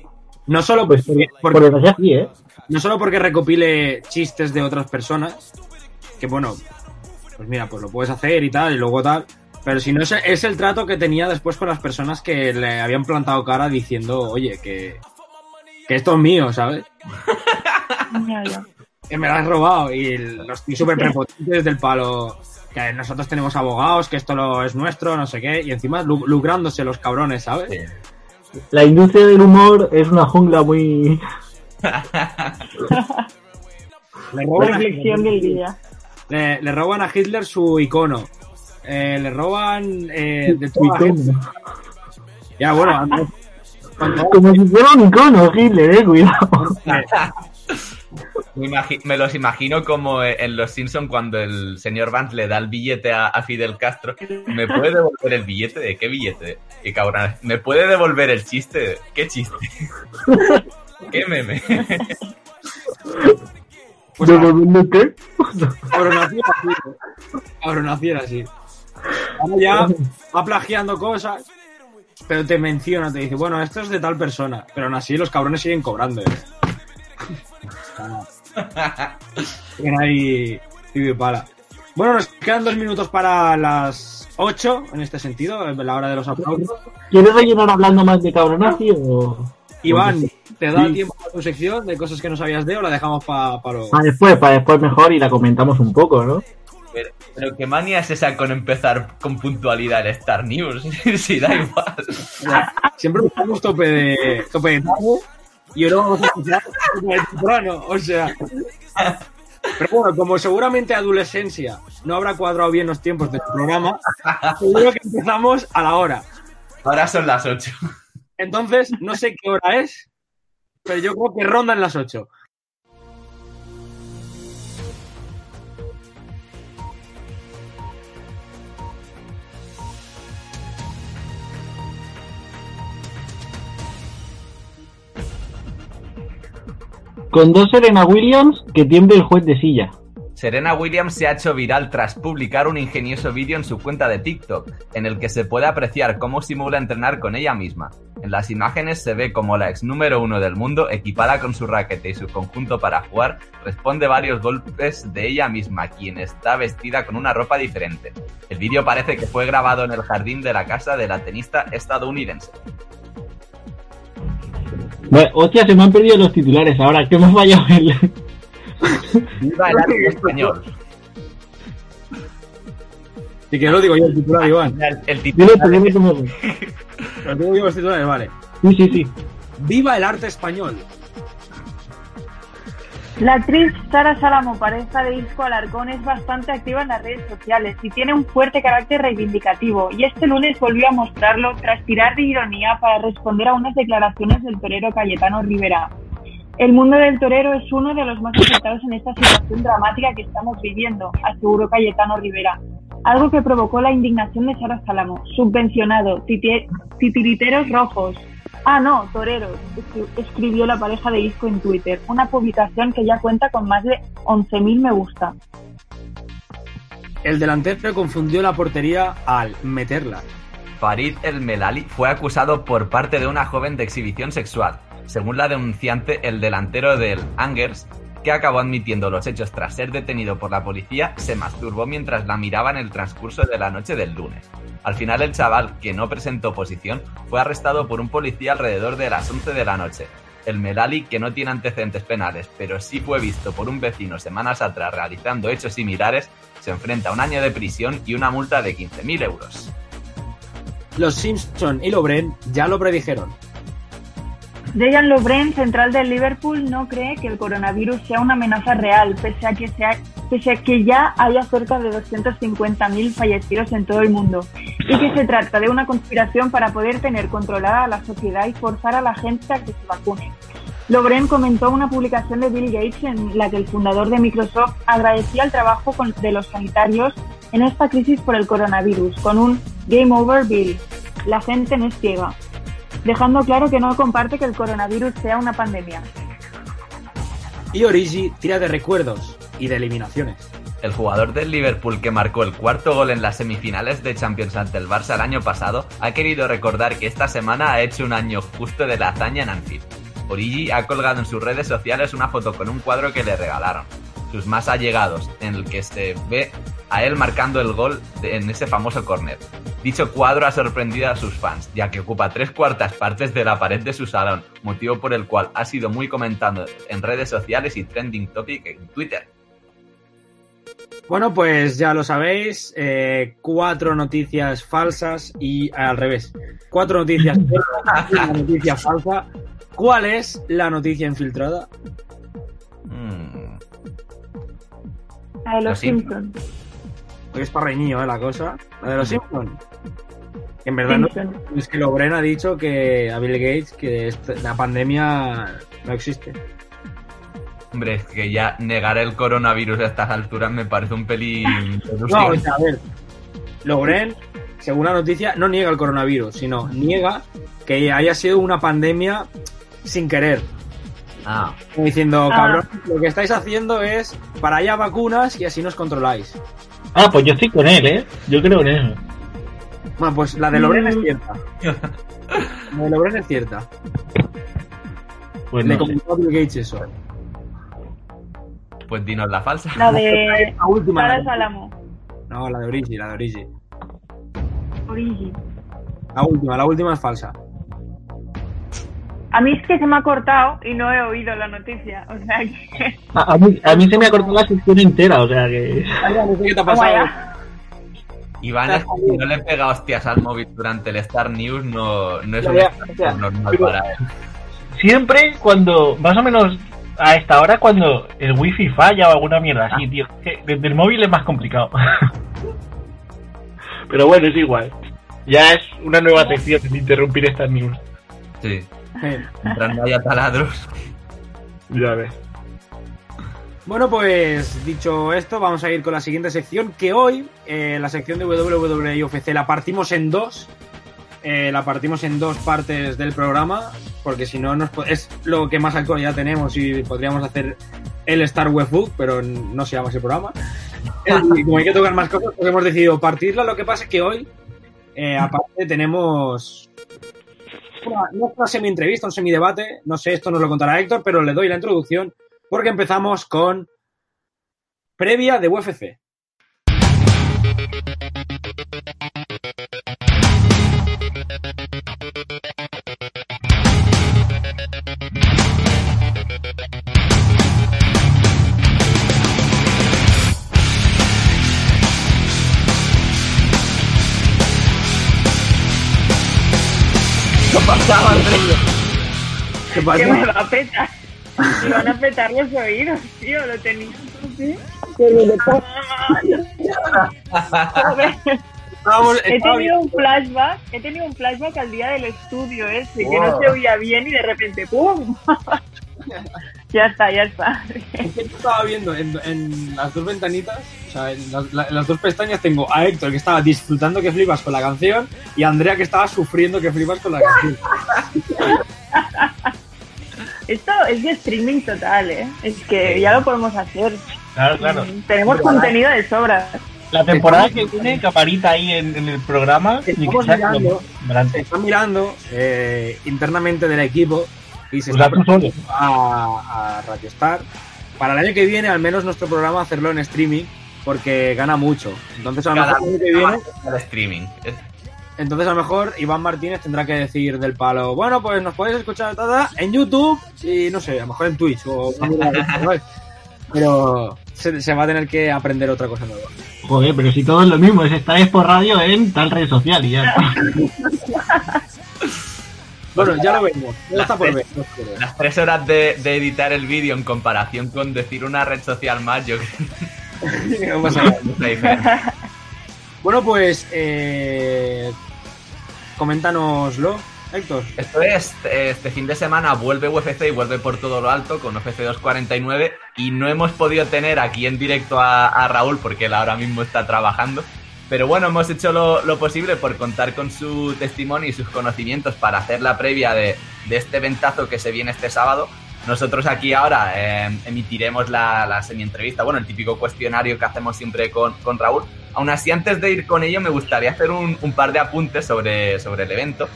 No solo Pues porque, sí, ¿eh? no solo porque recopile chistes de otras personas, que bueno, pues mira, pues lo puedes hacer y tal, y luego tal, pero si no es, es el trato que tenía después con las personas que le habían plantado cara diciendo, oye, que, que esto es mío, ¿sabes? Que me lo has robado y los tíos súper prepotentes del palo. Que nosotros tenemos abogados, que esto lo es nuestro, no sé qué, y encima lu- lucrándose los cabrones, ¿sabes? La industria del humor es una jungla muy... Le roban, a, Reflexión del día. le, le roban a Hitler su icono. Eh, le roban eh, de gente. Ya, bueno, Como si fuera un icono, Hitler, eh, cuidado. Me, los imagino como en Los Simpson cuando el señor Vance le da el billete a, a Fidel Castro. ¿Me puede devolver el billete? ¿De qué billete? Y cabrón, ¿me puede devolver el chiste? ¿Qué chiste? ¿Qué meme? Pues ¿Devolviendo qué? cabronaciera así. Así. Ahora ya va plagiando cosas, pero te menciona, te dice, bueno, esto es de tal persona, pero aún así los cabrones siguen cobrando. ¿eh? Ahí pala. Bueno, nos quedan dos minutos para las 8, en este sentido, en la hora de los aplausos. ¿Quieres rellenar hablando más de cabronazi o...? Iván, ¿te da Sí. tiempo a tu sección de cosas que no sabías de o la dejamos para luego? Para después, para después mejor y la comentamos un poco, ¿no? Pero, pero qué manía es esa con empezar con puntualidad el Star News. si da igual. Siempre buscamos tope de, tope de tarde y ahora vamos a escuchar temprano, o sea. Pero bueno, como seguramente adolescencia no habrá cuadrado bien los tiempos del programa, seguro que empezamos a la hora. Ahora son las 8. Entonces, no sé qué hora es, pero yo creo que rondan las 8. Con dos Serena Williams que tiemble el juez de silla. Serena Williams se ha hecho viral tras publicar un ingenioso vídeo en su cuenta de TikTok, en el que se puede apreciar cómo simula entrenar con ella misma. En las imágenes se ve como la ex número uno del mundo, equipada con su raquete y su conjunto para jugar, responde varios golpes de ella misma, quien está vestida con una ropa diferente. El vídeo parece que fue grabado en el jardín de la casa de la tenista estadounidense. Bueno, hostia, se me han perdido los titulares ahora. ¿Qué me ha fallado el...? Viva el arte español. Si que lo digo yo el titular, Iván. El, el titular tú, dime tú. Lo digo yo los titulares, vale. Sí, sí, sí. ¡Viva el arte español! La actriz Sara Salamo, pareja de Isco Alarcón, es bastante activa en las redes sociales y tiene un fuerte carácter reivindicativo. Y este lunes volvió a mostrarlo tras tirar de ironía para responder a unas declaraciones del torero Cayetano Rivera. El mundo del torero es uno de los más afectados en esta situación dramática que estamos viviendo, aseguró Cayetano Rivera. Algo que provocó la indignación de Sara Salamo. Subvencionado, titi- titiriteros rojos, Ah, no, toreros, escri- escribió la pareja de Isco en Twitter, una publicación que ya cuenta con más de 11.000 me gusta. El delantero confundió la portería al meterla. Farid El Melali fue acusado por parte de una joven de exhibición sexual. Según la denunciante, el delantero del Angers, que acabó admitiendo los hechos tras ser detenido por la policía, se masturbó mientras la miraba en el transcurso de la noche del lunes. Al final el chaval, que no presentó oposición, fue arrestado por un policía alrededor de las 11 de la noche. El Melali, que no tiene antecedentes penales, pero sí fue visto por un vecino semanas atrás realizando hechos similares, se enfrenta a un año de prisión y una multa de 15.000 euros. Los Simpson y Lobren ya lo predijeron. Dejan Lovren, central del Liverpool, no cree que el coronavirus sea una amenaza real, pese a que, sea, pese a que ya haya cerca de 250.000 fallecidos en todo el mundo, y que se trata de una conspiración para poder tener controlada a la sociedad y forzar a la gente a que se vacune. Lovren comentó una publicación de Bill Gates en la que el fundador de Microsoft agradecía el trabajo de los sanitarios en esta crisis por el coronavirus, con un Game Over Bill. La gente no es ciega dejando claro que no comparte que el coronavirus sea una pandemia. Y Origi tira de recuerdos y de eliminaciones. El jugador del Liverpool que marcó el cuarto gol en las semifinales de Champions ante el Barça el año pasado ha querido recordar que esta semana ha hecho un año justo de la hazaña en Anfield. Origi ha colgado en sus redes sociales una foto con un cuadro que le regalaron, sus más allegados, en el que se ve a él marcando el gol en ese famoso córner. Dicho cuadro ha sorprendido a sus fans, ya que ocupa tres cuartas partes de la pared de su salón, motivo por el cual ha sido muy comentado en redes sociales y trending topic en Twitter. Bueno, pues ya lo sabéis, eh, cuatro noticias falsas y al revés. Cuatro noticias una noticia falsa. ¿Cuál es la noticia infiltrada? La de los Los Simpson. Simpsons. Hoy está reñido, ¿eh? La cosa. La de los Simpsons. En verdad no, es que Lobren ha dicho que a Bill Gates que la pandemia no existe. Hombre, es que ya negar el coronavirus a estas alturas me parece un pelín... No, o sea, a ver. Lobren, según la noticia, no niega el coronavirus, sino niega que haya sido una pandemia sin querer. Ah, Como diciendo, Ah. cabrón, lo que estáis haciendo es para allá vacunas y así nos controláis. Ah, pues yo estoy con él, ¿eh? Yo creo en eso. Bueno, pues la de Lobren es Mm. cierta. La de Lobren es cierta. Pues Le no comentó Bill Gates eso. pues dinos la falsa. La de La última. La- Salamo. No, la de Origi, la de Origi. Origi. La última, la última es falsa. A mí es que se me ha cortado y no he oído la noticia. O sea que. A, a mí, a mí se me ha cortado la sección entera, o sea que... No sé qué te ha pasado. Iván, es que si no le pega hostias al móvil durante el Star News, no, no es Ya, un ya, Star normal Pero- para él. Siempre cuando, más o menos a esta hora, cuando el wifi falla o alguna mierda así, tío. que Desde el móvil es más complicado. Pero bueno, es igual. Ya es una nueva sección de interrumpir estas news. Sí, Mientras no haya taladros. Ya ves. Bueno, pues dicho esto, vamos a ir con la siguiente sección, que hoy, eh, la sección de WWE UFC, la partimos en dos. Eh, la partimos en dos partes del programa, porque si no, nos es lo que más actualidad tenemos y podríamos hacer el Star Wars Book, pero no se llama ese programa. Eh, y como hay que tocar más cosas, pues hemos decidido partirla. Lo que pasa es que hoy, eh, aparte, tenemos no es una semi-entrevista, un semi-debate. No sé, esto nos lo contará Héctor, pero le doy la introducción porque empezamos con previa de UFC. Ha pasado, Andrés? ¿Qué Que me va a petar. Me van a petar los oídos, tío. Lo tenía así. Estábamos, He tenido un flashback, he tenido un flashback al día del estudio ese, que no se oía bien y de repente ¡pum! ya está, ya está. Es que yo estaba viendo en, en las dos ventanitas, o sea, en las, la- en las dos pestañas tengo a Héctor que estaba disfrutando que flipas con la canción y a Andrea que estaba sufriendo que flipas con la canción. Esto es de streaming total, ¿eh? Es que ya lo podemos hacer. Claro, claro. Mm, Tenemos contenido de sobra. La temporada que viene, Caparita ahí en, en el programa. y que mirando. está mirando eh, internamente del equipo y se Pues está solo. a, a Radio Star para el año que viene al menos nuestro programa hacerlo en streaming porque gana mucho. Entonces a lo mejor el año que viene streaming. Es- Entonces a lo mejor Iván Martínez tendrá que decir del palo, bueno, pues nos podéis escuchar tada en YouTube y no sé, a lo mejor en Twitch o pero se, se va a tener que aprender otra cosa nueva. Joder, pero si todo es lo mismo, es estar por radio en tal red social y ya. Bueno, ya lo vemos, ya está por Las ver. Las tres horas de, de editar el vídeo en comparación con decir una red social más, yo creo. Bueno, pues eh, coméntanoslo, Héctor. Esto es, este fin de semana vuelve UFC y vuelve por todo lo alto con UFC 249 y no hemos podido tener aquí en directo a, a Raúl porque él ahora mismo está trabajando. Pero bueno, hemos hecho lo, lo posible por contar con su testimonio y sus conocimientos para hacer la previa de, de este ventazo que se viene este sábado. Nosotros aquí ahora eh, emitiremos la, la semi-entrevista, bueno, el típico cuestionario que hacemos siempre con, con Raúl. Aún así, antes de ir con ello, me gustaría hacer un, un par de apuntes sobre, sobre el evento.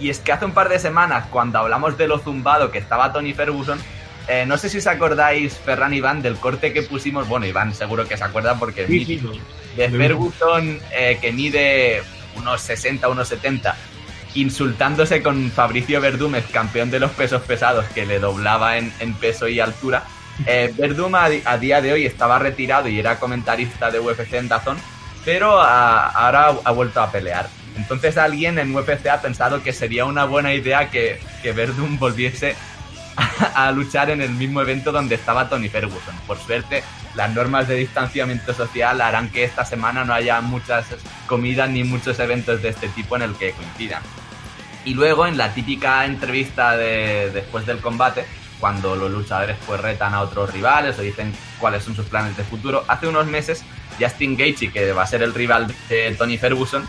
Y es que hace un par de semanas, cuando hablamos de lo zumbado que estaba Tony Ferguson, eh, no sé si os acordáis, Ferran y Iván, del corte que pusimos. Bueno, Iván seguro que se acuerda porque Sí, sí. De Ferguson, eh, que mide unos 60, unos 70, insultándose con Fabricio Verdúmez, campeón de los pesos pesados, que le doblaba en, en peso y altura. Eh, Verdum a, día de hoy estaba retirado y era comentarista de UFC en Dazón, pero a- ahora ha vuelto a pelear. Entonces alguien en UFC ha pensado que sería una buena idea que, que Verdum volviese a, luchar en el mismo evento donde estaba Tony Ferguson. Por suerte, las normas de distanciamiento social harán que esta semana no haya muchas comidas ni muchos eventos de este tipo en el que coincidan. Y luego en la típica entrevista de, después del combate, cuando los luchadores pues retan a otros rivales o dicen cuáles son sus planes de futuro, hace unos meses Justin Gaethje, que va a ser el rival de Tony Ferguson,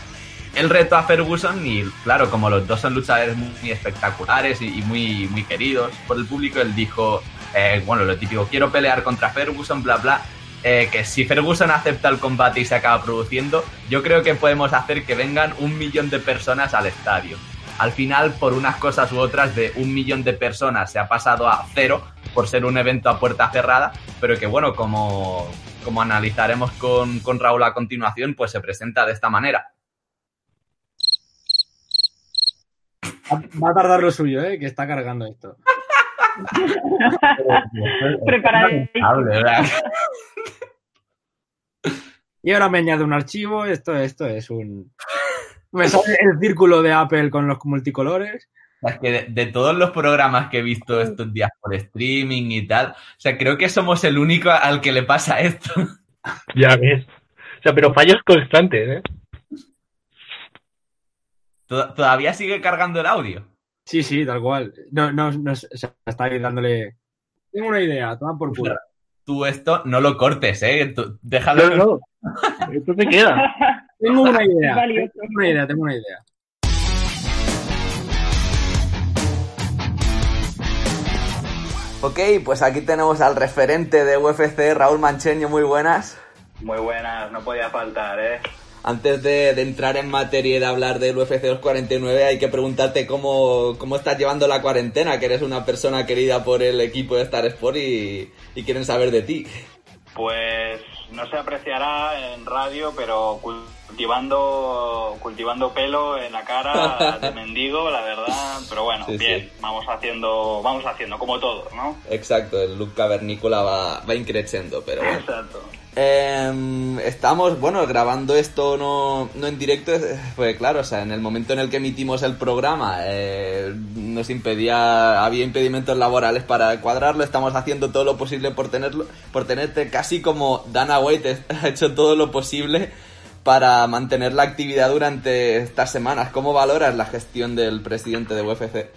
él retó a Ferguson y claro, como los dos son luchadores muy, muy espectaculares y, y muy, muy queridos por el público, él dijo, eh, bueno, lo típico, quiero pelear contra Ferguson, bla, bla, eh, que si Ferguson acepta el combate y se acaba produciendo, yo creo que podemos hacer que vengan un millón de personas al estadio. Al final, por unas cosas u otras, de un millón de personas se ha pasado a cero por ser un evento a puerta cerrada, pero que bueno, como, como analizaremos con, con Raúl a continuación, pues se presenta de esta manera. Va a tardar lo suyo, ¿eh? que está cargando esto. ¿verdad? Y ahora me añade un archivo, esto, esto es un... Me sale el círculo de Apple con los multicolores. Es que de, de todos los programas que he visto estos días por streaming y tal, o sea, creo que somos el único al que le pasa esto. Ya ves. O sea, pero fallos constantes, ¿eh? Tod- Todavía sigue cargando el audio. Sí, sí, tal cual. No, no, no, o sea, está ahí dándole... Tengo una idea, toma por culo. Tú esto no lo cortes, ¿eh? Tú- déjalo. no. Esto se queda. Tengo una idea. Valioso. Tengo una idea, tengo una idea. Ok, pues aquí tenemos al referente de UFC, Raúl Mancheño, muy buenas. Muy buenas, no podía faltar, ¿eh? Antes de, de entrar en materia y de hablar del UFC 249, hay que preguntarte cómo, cómo estás llevando la cuarentena, que eres una persona querida por el equipo de Star Sport y, y quieren saber de ti. Pues no se apreciará en radio, pero cultivando cultivando pelo en la cara de mendigo, la verdad. Pero bueno, Sí, bien, sí. vamos haciendo, vamos haciendo como todos, ¿no? Exacto, el look cavernícola va, va increciendo, pero bueno. Exacto. Em, estamos, bueno, grabando esto no, no en directo, eh, pues claro, o sea, en el momento en el que emitimos el programa eh, nos impedía, había impedimentos laborales para cuadrarlo, estamos haciendo todo lo posible por tenerlo, por tenerte casi como Dana White ha hecho todo lo posible para mantener la actividad durante estas semanas. ¿Cómo valoras la gestión del presidente de UFC?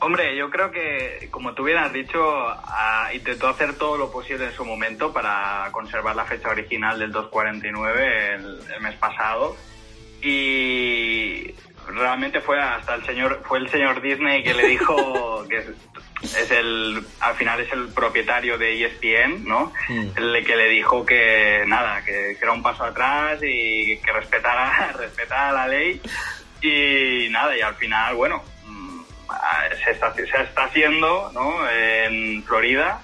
Hombre, yo creo que, como tú bien has dicho, ah, intentó hacer todo lo posible en su momento para conservar la fecha original del 249 el, el mes pasado. Y realmente fue hasta el señor, fue el señor Disney que le dijo que es, es el, al final es el propietario de ESPN, ¿no? El que le dijo que nada, que, que era un paso atrás y que respetara, respetara la ley. Y nada, y al final, bueno, mm, se está, se está haciendo, ¿no? En Florida,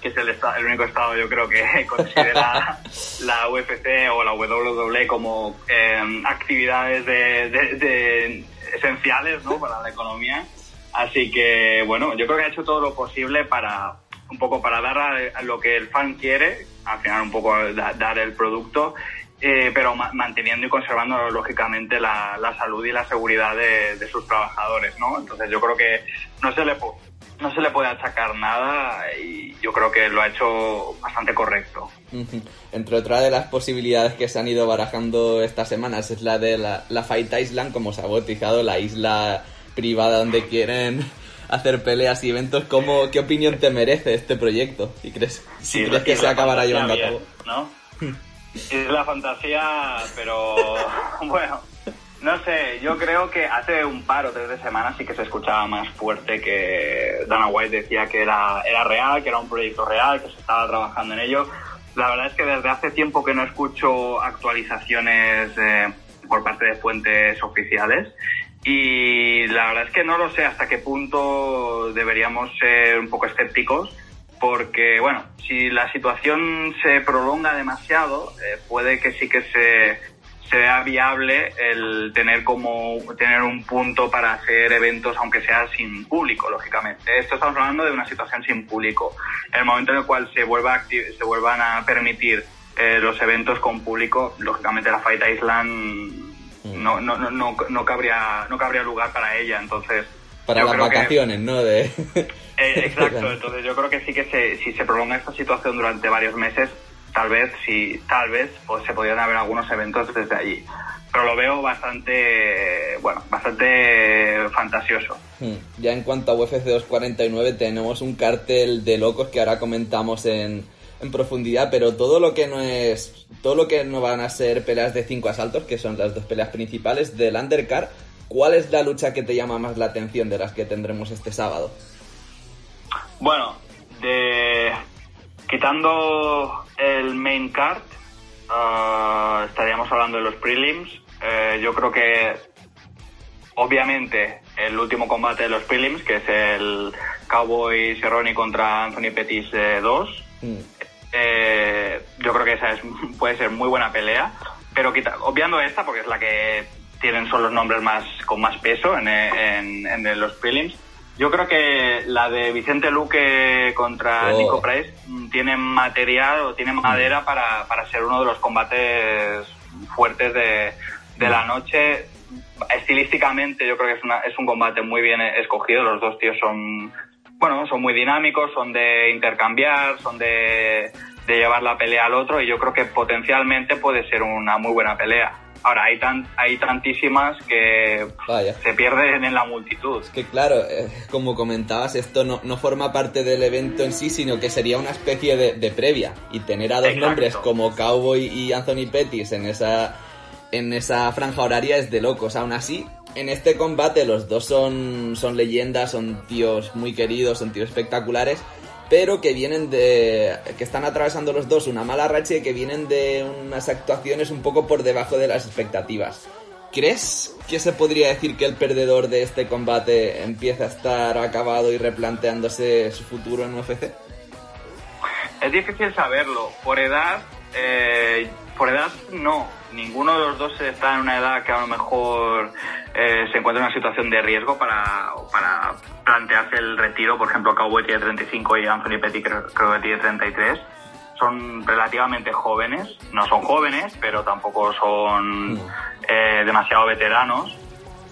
que es el, esta- el único estado yo creo que considera la UFC o la WWE como eh, actividades de, de- de esenciales ¿no? para la economía. Así que bueno, yo creo que ha hecho todo lo posible para un poco para dar a, a lo que el fan quiere, al final un poco da- dar el producto, eh, pero ma- manteniendo y conservando lógicamente la, la salud y la seguridad de, de sus trabajadores, ¿no? Entonces yo creo que no se le no se le puede achacar nada y yo creo que lo ha hecho bastante correcto. Entre otras de las posibilidades que se han ido barajando estas semanas es la de la, la Fight Island, como se ha bautizado, la isla privada donde quieren hacer peleas y eventos. ¿Cómo, ¿Qué opinión te merece este proyecto? ¿Y crees, si Sí, crees que se acabará llevando a bien, cabo? ¿no? Es la fantasía, pero bueno, no sé, yo creo que hace un par o tres de semanas sí que se escuchaba más fuerte que Dana White decía que era, era real, que era un proyecto real, que se estaba trabajando en ello. La verdad es que desde hace tiempo que no escucho actualizaciones eh, por parte de fuentes oficiales y la verdad es que no lo sé hasta qué punto deberíamos ser un poco escépticos porque, bueno, si la situación se prolonga demasiado, eh, puede que sí que se, se vea viable el tener como tener un punto para hacer eventos, aunque sea sin público, lógicamente. Esto estamos hablando de una situación sin público. En el momento en el cual se, vuelva se vuelvan a permitir eh, los eventos con público, lógicamente la Fight Island no, no, no, no, no cabría, no cabría lugar para ella. Entonces, Para las que- vacaciones, ¿no? De... eh, exacto, entonces yo creo que sí que se, si se prolonga esta situación durante varios meses, tal vez, sí, tal vez, pues se podrían haber algunos eventos desde allí. Pero lo veo bastante, bueno, bastante fantasioso. Hmm. Ya en cuanto a UFC 249 tenemos un cartel de locos que ahora comentamos en, en profundidad, pero todo lo que no es, todo lo que no van a ser peleas de cinco asaltos, que son las dos peleas principales del undercard, ¿cuál es la lucha que te llama más la atención de las que tendremos este sábado? Bueno, de quitando el main card, ah, estaríamos hablando de los prelims. Eh, yo creo que obviamente el último combate de los prelims, que es el Cowboy Cerrone contra Anthony Pettis 2, Hmm. eh, yo creo que esa es, puede ser muy buena pelea, pero quita- obviando esta, porque es la que tienen son los nombres más con más peso en, en- en los prelims, yo creo que la de Vicente Luque contra Oh. Nico Price mm, tiene material o tiene madera para, para ser uno de los combates fuertes de, de la noche. Estilísticamente yo creo que es, una- es un combate muy bien escogido, los dos tíos son bueno, son muy dinámicos, son de intercambiar, son de, de llevar la pelea al otro y yo creo que potencialmente puede ser una muy buena pelea. Ahora, hay, tan, hay tantísimas que Vaya. se pierden en la multitud. Que claro, eh, como comentabas, esto no, no forma parte del evento en sí, sino que sería una especie de, de previa. Y tener a dos Exacto. nombres como Cowboy y Anthony Pettis en esa, en esa franja horaria es de locos. Aún así, en este combate los dos son, son leyendas, son tíos muy queridos, son tíos espectaculares, pero que vienen de. que están atravesando los dos una mala racha y que vienen de unas actuaciones un poco por debajo de las expectativas. ¿Crees que se podría decir que el perdedor de este combate empieza a estar acabado y replanteándose su futuro en UFC? Es difícil saberlo. Por edad, eh, por edad no. Ninguno de los dos está en una edad que a lo mejor eh, se encuentra en una situación de riesgo para, para plantearse el retiro. Por ejemplo, Cowboy tiene 35 y Anthony Petty creo, creo que tiene 33. son relativamente jóvenes. No son jóvenes, pero tampoco son eh, demasiado veteranos.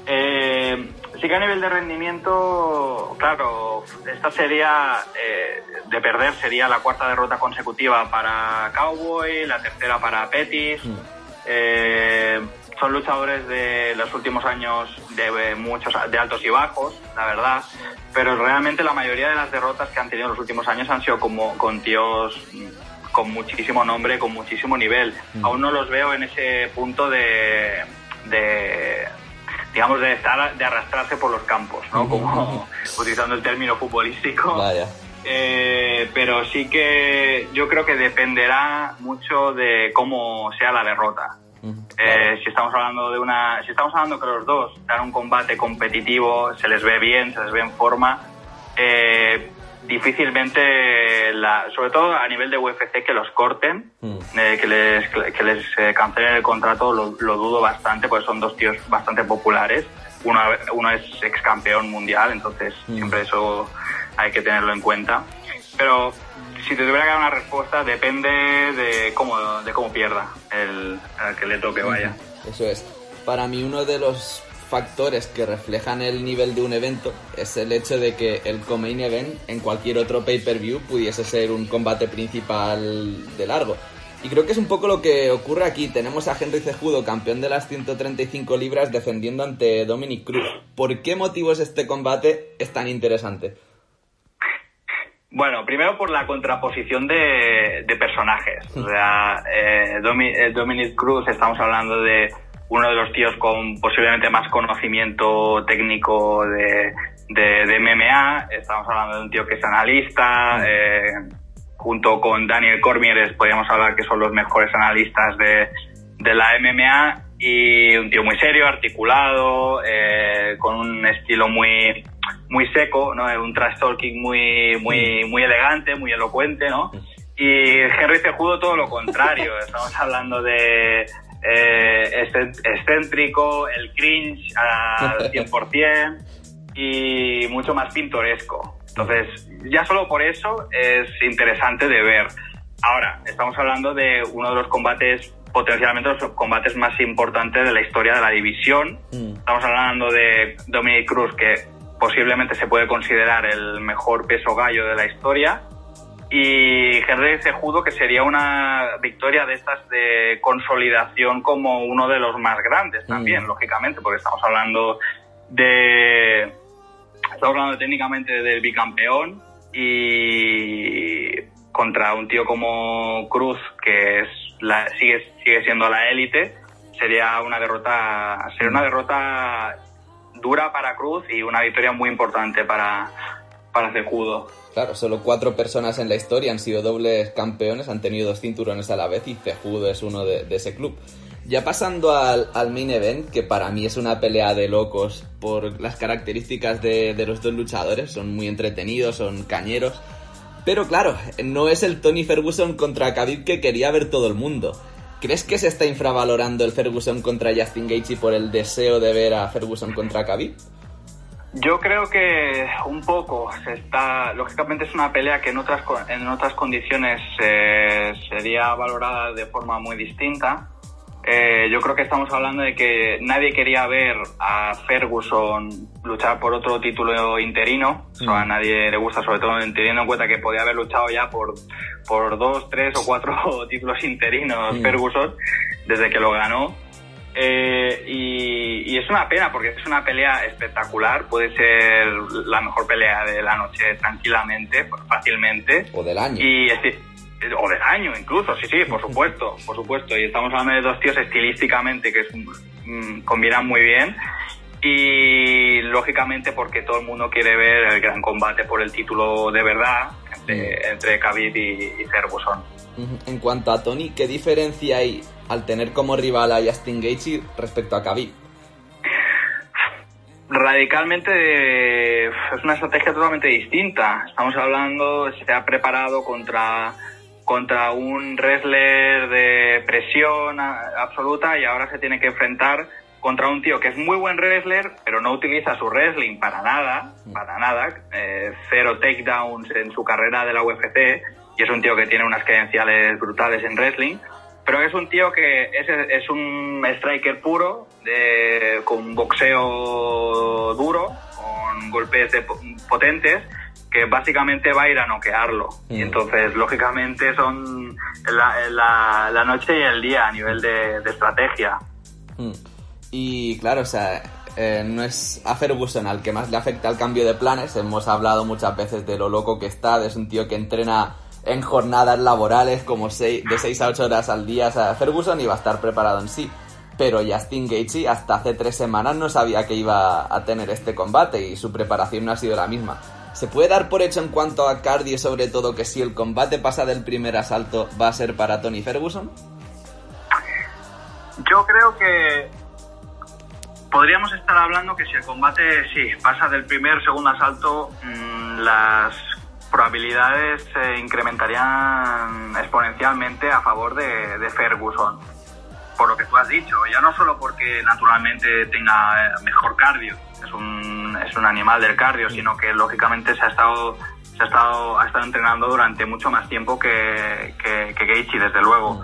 Eh, sí que a nivel de rendimiento, claro, esta sería, eh, de perder, sería la cuarta derrota consecutiva para Cowboy, la tercera para Pettis. Eh, son luchadores de los últimos años de muchos de altos y bajos, la verdad, pero realmente la mayoría de las derrotas que han tenido en los últimos años han sido como con tíos mm, con muchísimo nombre, con muchísimo nivel. Aún no los veo en ese punto de, de digamos de estar de arrastrarse por los campos, ¿no? Como utilizando el término futbolístico. Vaya. Eh, pero sí que yo creo que dependerá mucho de cómo sea la derrota. Eh, si estamos hablando de una, si estamos hablando que los dos dan un combate competitivo, se les ve bien, se les ve en forma, eh, difícilmente, la, sobre todo a nivel de UFC, que los corten, eh, que les, que les eh, cancelen el contrato, lo, lo dudo bastante, porque son dos tíos bastante populares. Uno, uno es ex campeón mundial, entonces siempre eso hay que tenerlo en cuenta. Pero si te tuviera que dar una respuesta, depende de cómo, de cómo pierda el, al que le toque, vaya. Eso es. Para mí uno de los factores que reflejan el nivel de un evento es el hecho de que el co-main event en cualquier otro pay-per-view pudiese ser un combate principal de largo. Y creo que es un poco lo que ocurre aquí. Tenemos a Henry Cejudo, campeón de las 135 libras, defendiendo ante Dominic Cruz. ¿Por qué motivos este combate es tan interesante? Bueno, primero por la contraposición de, de personajes. O sea, eh, eh, Dominic Cruz, estamos hablando de uno de los tíos con posiblemente más conocimiento técnico de, de, MMA. Estamos hablando de un tío que es analista. eh, junto con Daniel Cormier podríamos hablar que son los mejores analistas de, de la MMA. Y un tío muy serio, articulado, eh, con un estilo muy muy seco, ¿no? Un trash talking muy, muy, muy elegante, muy elocuente, ¿no? Y Henry Cejudo todo lo contrario. Estamos hablando de eh, excen- excéntrico, el cringe al 100% y mucho más pintoresco. Entonces, ya solo por eso es interesante de ver. Ahora, estamos hablando de uno de los combates, potencialmente los combates más importantes de la historia de la división. Estamos hablando de Dominic Cruz, que posiblemente se puede considerar el mejor peso gallo de la historia. Y Henry Cejudo, que sería una victoria de estas de consolidación como uno de los más grandes también, lógicamente, porque estamos hablando de. Estamos hablando técnicamente del bicampeón y contra un tío como Cruz, que es la, sigue, sigue siendo la élite, sería una derrota, sería una derrota dura para Cruz y una victoria muy importante para, para Cejudo. Claro, solo cuatro personas en la historia han sido dobles campeones, han tenido dos cinturones a la vez y Cejudo es uno de, de ese club. Ya pasando al, al main event, que para mí es una pelea de locos por las características de, de los dos luchadores, son muy entretenidos, son cañeros. Pero claro, no es el Tony Ferguson contra Khabib que quería ver todo el mundo. ¿Crees que se está infravalorando el Ferguson contra Justin Gaethje por el deseo de ver a Ferguson contra Khabib? Yo creo que un poco se está, lógicamente es una pelea que en otras condiciones eh, sería valorada de forma muy distinta. Eh, yo creo que estamos hablando de que nadie quería ver a Ferguson luchar por otro título interino. Eso a nadie le gusta, sobre todo teniendo en cuenta que podía haber luchado ya por, por dos, tres o cuatro títulos interinos Mm. Ferguson desde que lo ganó. Eh, y, y es una pena porque es una pelea espectacular, puede ser la mejor pelea de la noche tranquilamente, fácilmente. O del año. Y esti- o del año incluso, sí, sí, por supuesto, por supuesto. Y estamos hablando de dos tíos estilísticamente que es- mm, combinan muy bien. Y lógicamente porque todo el mundo quiere ver el gran combate por el título de verdad entre, entre Khabib y, y. En cuanto a Tony, ¿qué diferencia hay al tener como rival a Justin Gaethje respecto a Khabib? radicalmente eh, es una estrategia totalmente distinta. Estamos hablando, se ha preparado contra, contra un wrestler de presión absoluta y ahora se tiene que enfrentar contra un tío que es muy buen wrestler, pero no utiliza su wrestling para nada, para nada, eh, cero takedowns en su carrera de la UFC y es un tío que tiene unas credenciales brutales en wrestling, pero es un tío que es, es un striker puro, de, con boxeo duro, con golpes de po- potentes, que básicamente va a ir a noquearlo. Y entonces, lógicamente, son la, la- la noche y el día a nivel de, de estrategia. Mm. Y claro, o sea, eh, no es a Ferguson al que más le afecta el cambio de planes. Hemos hablado muchas veces de lo loco que está, es un tío que entrena en jornadas laborales como sei- de 6 a 8 horas al día. O sea, Ferguson iba a estar preparado en sí. Pero Justin Gaethje hasta hace tres semanas no sabía que iba a tener este combate y su preparación no ha sido la misma. ¿Se puede dar por hecho en cuanto a cardio, sobre todo, que si el combate pasa del primer asalto va a ser para Tony Ferguson? Yo creo que podríamos estar hablando que si el combate sí pasa del primer segundo asalto, mm, las probabilidades se incrementarían exponencialmente a favor de Ferguson. Por lo que tú has dicho, ya no solo porque naturalmente tenga eh, mejor cardio, es un, es un animal del cardio, sino que lógicamente se ha estado se ha estado, ha estado entrenando durante mucho más tiempo que, que, que desde luego.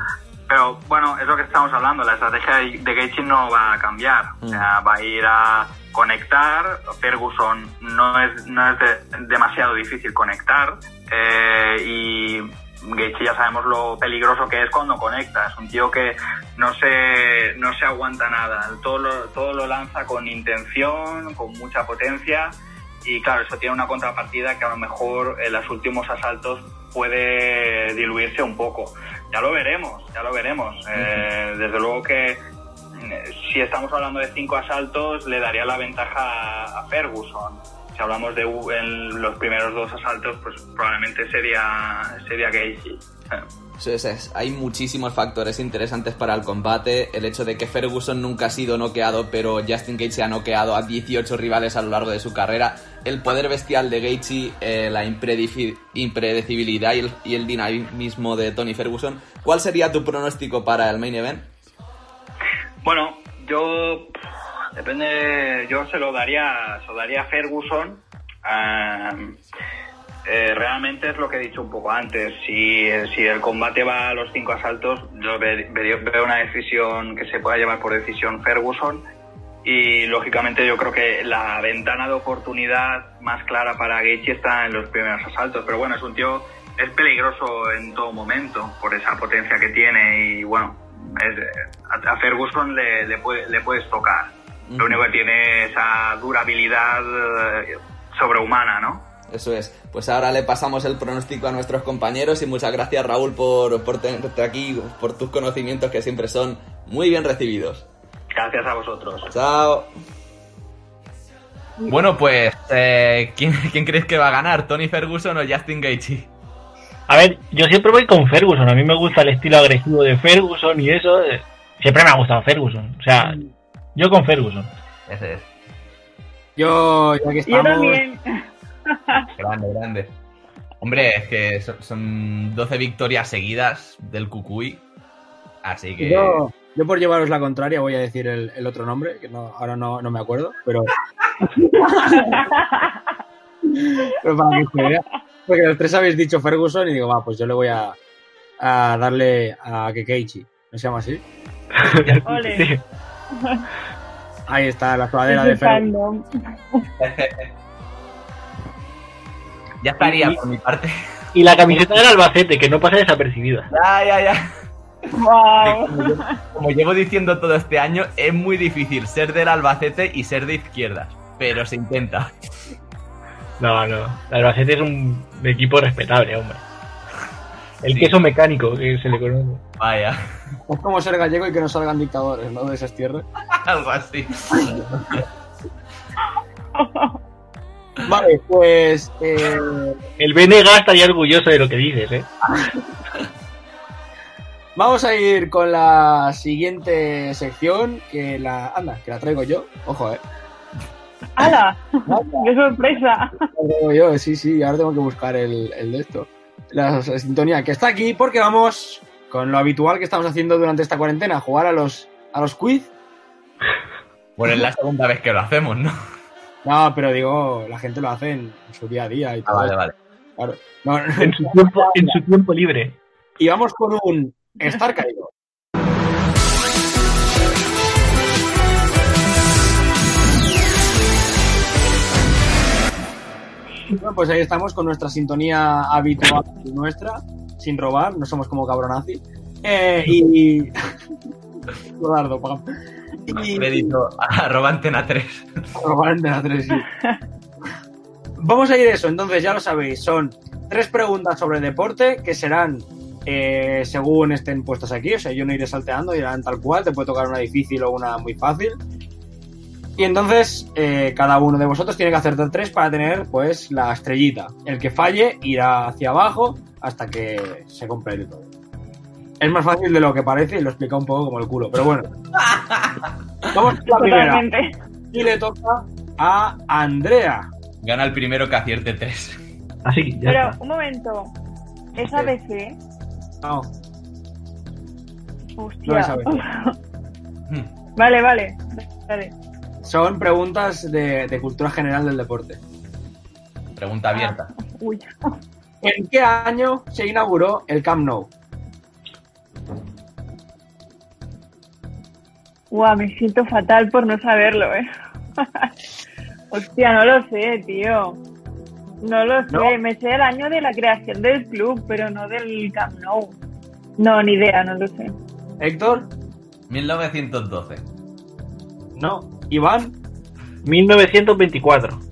Pero bueno, es lo que estamos hablando, la estrategia de Gaethje no va a cambiar, o sea, va a ir a conectar, Ferguson no es, no es de- demasiado difícil conectar eh, y Gaethje ya sabemos lo peligroso que es cuando conecta, es un tío que no se, no se aguanta nada, todo lo, todo lo lanza con intención, con mucha potencia y claro, eso tiene una contrapartida que a lo mejor en los últimos asaltos puede diluirse un poco. Ya lo veremos, ya lo veremos. Eh, desde luego que eh, si estamos hablando de cinco asaltos, le daría la ventaja a- a Ferguson. Si hablamos de u- en los primeros dos asaltos, pues probablemente sería, sería Gaethje. Sí, sí, es- hay muchísimos factores interesantes para el combate. El hecho de que Ferguson nunca ha sido noqueado, pero Justin Gaethje ha noqueado a 18 rivales a lo largo de su carrera. El poder bestial de Gaethje, eh, la impredecibilidad y el, y el dinamismo de Tony Ferguson. ¿Cuál sería tu pronóstico para el main event? Bueno, yo depende, yo se lo daría, se lo daría a Ferguson. Eh, realmente es lo que he dicho un poco antes. Si, si el combate va a los cinco asaltos, yo ve- ve- veo una decisión que se pueda llevar por decisión Ferguson. Y lógicamente yo creo que la ventana de oportunidad más clara para Gaethje está en los primeros asaltos. Pero bueno, es un tío, es peligroso en todo momento por esa potencia que tiene y bueno, es- a Ferguson le, le, puede- le puedes tocar. Lo único que tiene esa durabilidad eh, sobrehumana, ¿no? Eso es. Pues ahora le pasamos el pronóstico a nuestros compañeros y muchas gracias Raúl por, por tenerte aquí, por tus conocimientos que siempre son muy bien recibidos. Gracias a vosotros. Chao. Bueno, pues, eh, ¿quién, quién crees que va a ganar? ¿Tony Ferguson o Justin Gaethje? A ver, yo siempre voy con Ferguson. A mí me gusta el estilo agresivo de Ferguson y eso. eh, Siempre me ha gustado Ferguson. O sea, yo con Ferguson. Ese es. Yo, ya que Yo estamos. también. Grande, grande. Hombre, es que son, son 12 victorias seguidas del Cucuy. Así que. Yo, yo por llevaros la contraria voy a decir el, el otro nombre, que no, ahora no, no me acuerdo, pero. pero para que se vea. Porque los tres habéis dicho Ferguson y digo, va, pues yo le voy a, a darle a Kekeichi. ¿No se llama así? Ole. Ahí está la sudadera de fandom. Ya estaría por mi parte. Y la camiseta del Albacete, que no pasa desapercibida. Ya, ya, ya. Wow. Como, yo- como llevo diciendo todo este año, es muy difícil ser del Albacete y ser de izquierdas. Pero se intenta. No, no. El Albacete es un equipo respetable, hombre. El Sí. queso mecánico que se le conoce. Vaya, Es como ser gallego y que no salgan dictadores, ¿no? De esas tierras. algo así. Vale, pues. eh, El BNG estaría orgulloso de lo que dices, ¿eh? Vamos a ir con la siguiente sección que la anda, que la traigo yo. Ojo, eh. ¡Hala! ¡Qué sorpresa! La traigo yo, sí, sí, ahora tengo que buscar el, el de esto. La, la sintonía que está aquí porque vamos con lo habitual que estamos haciendo durante esta cuarentena, jugar a los a los quiz. Bueno, es la segunda vez que lo hacemos, ¿no? No, pero digo, la gente lo hace en su día a día y Ah, todo. vale, vale. Claro. No, no, En su tiempo, en su tiempo libre. Y vamos con un estar caído. Bueno, pues ahí estamos con nuestra sintonía habitual nuestra, sin robar, no somos como cabronazi. Eh, y. Rodardo, pam. Y- Crédito arroba antena 3. robar Antena 3, sí. Vamos a ir eso, entonces ya lo sabéis, son tres preguntas sobre deporte que serán eh, según estén puestas aquí, o sea, yo no iré salteando, irán tal cual, te puede tocar una difícil o una muy fácil. Y entonces eh, cada uno de vosotros tiene que acertar tres para tener pues la estrellita. El que falle irá hacia abajo hasta que se complete todo. Es más fácil de lo que parece y lo explica un poco como el culo, pero bueno. Vamos con la primera. Y le toca a Andrea. Gana el primero que acierte 3. Así, ya Pero, está. un momento. ¿Es ABC? No, Hostia. No es ABC. vale, vale. Vale. son preguntas de, de cultura general del deporte. Pregunta abierta. Uy. ¿En qué año se inauguró el Camp Nou? Guau, me siento fatal por no saberlo, eh. Hostia, no lo sé, tío. No lo sé. ¿No? Me sé el año de la creación del club, pero no del Camp Nou. No, ni idea, no lo sé. Héctor, 1912. no. Iván, 1924.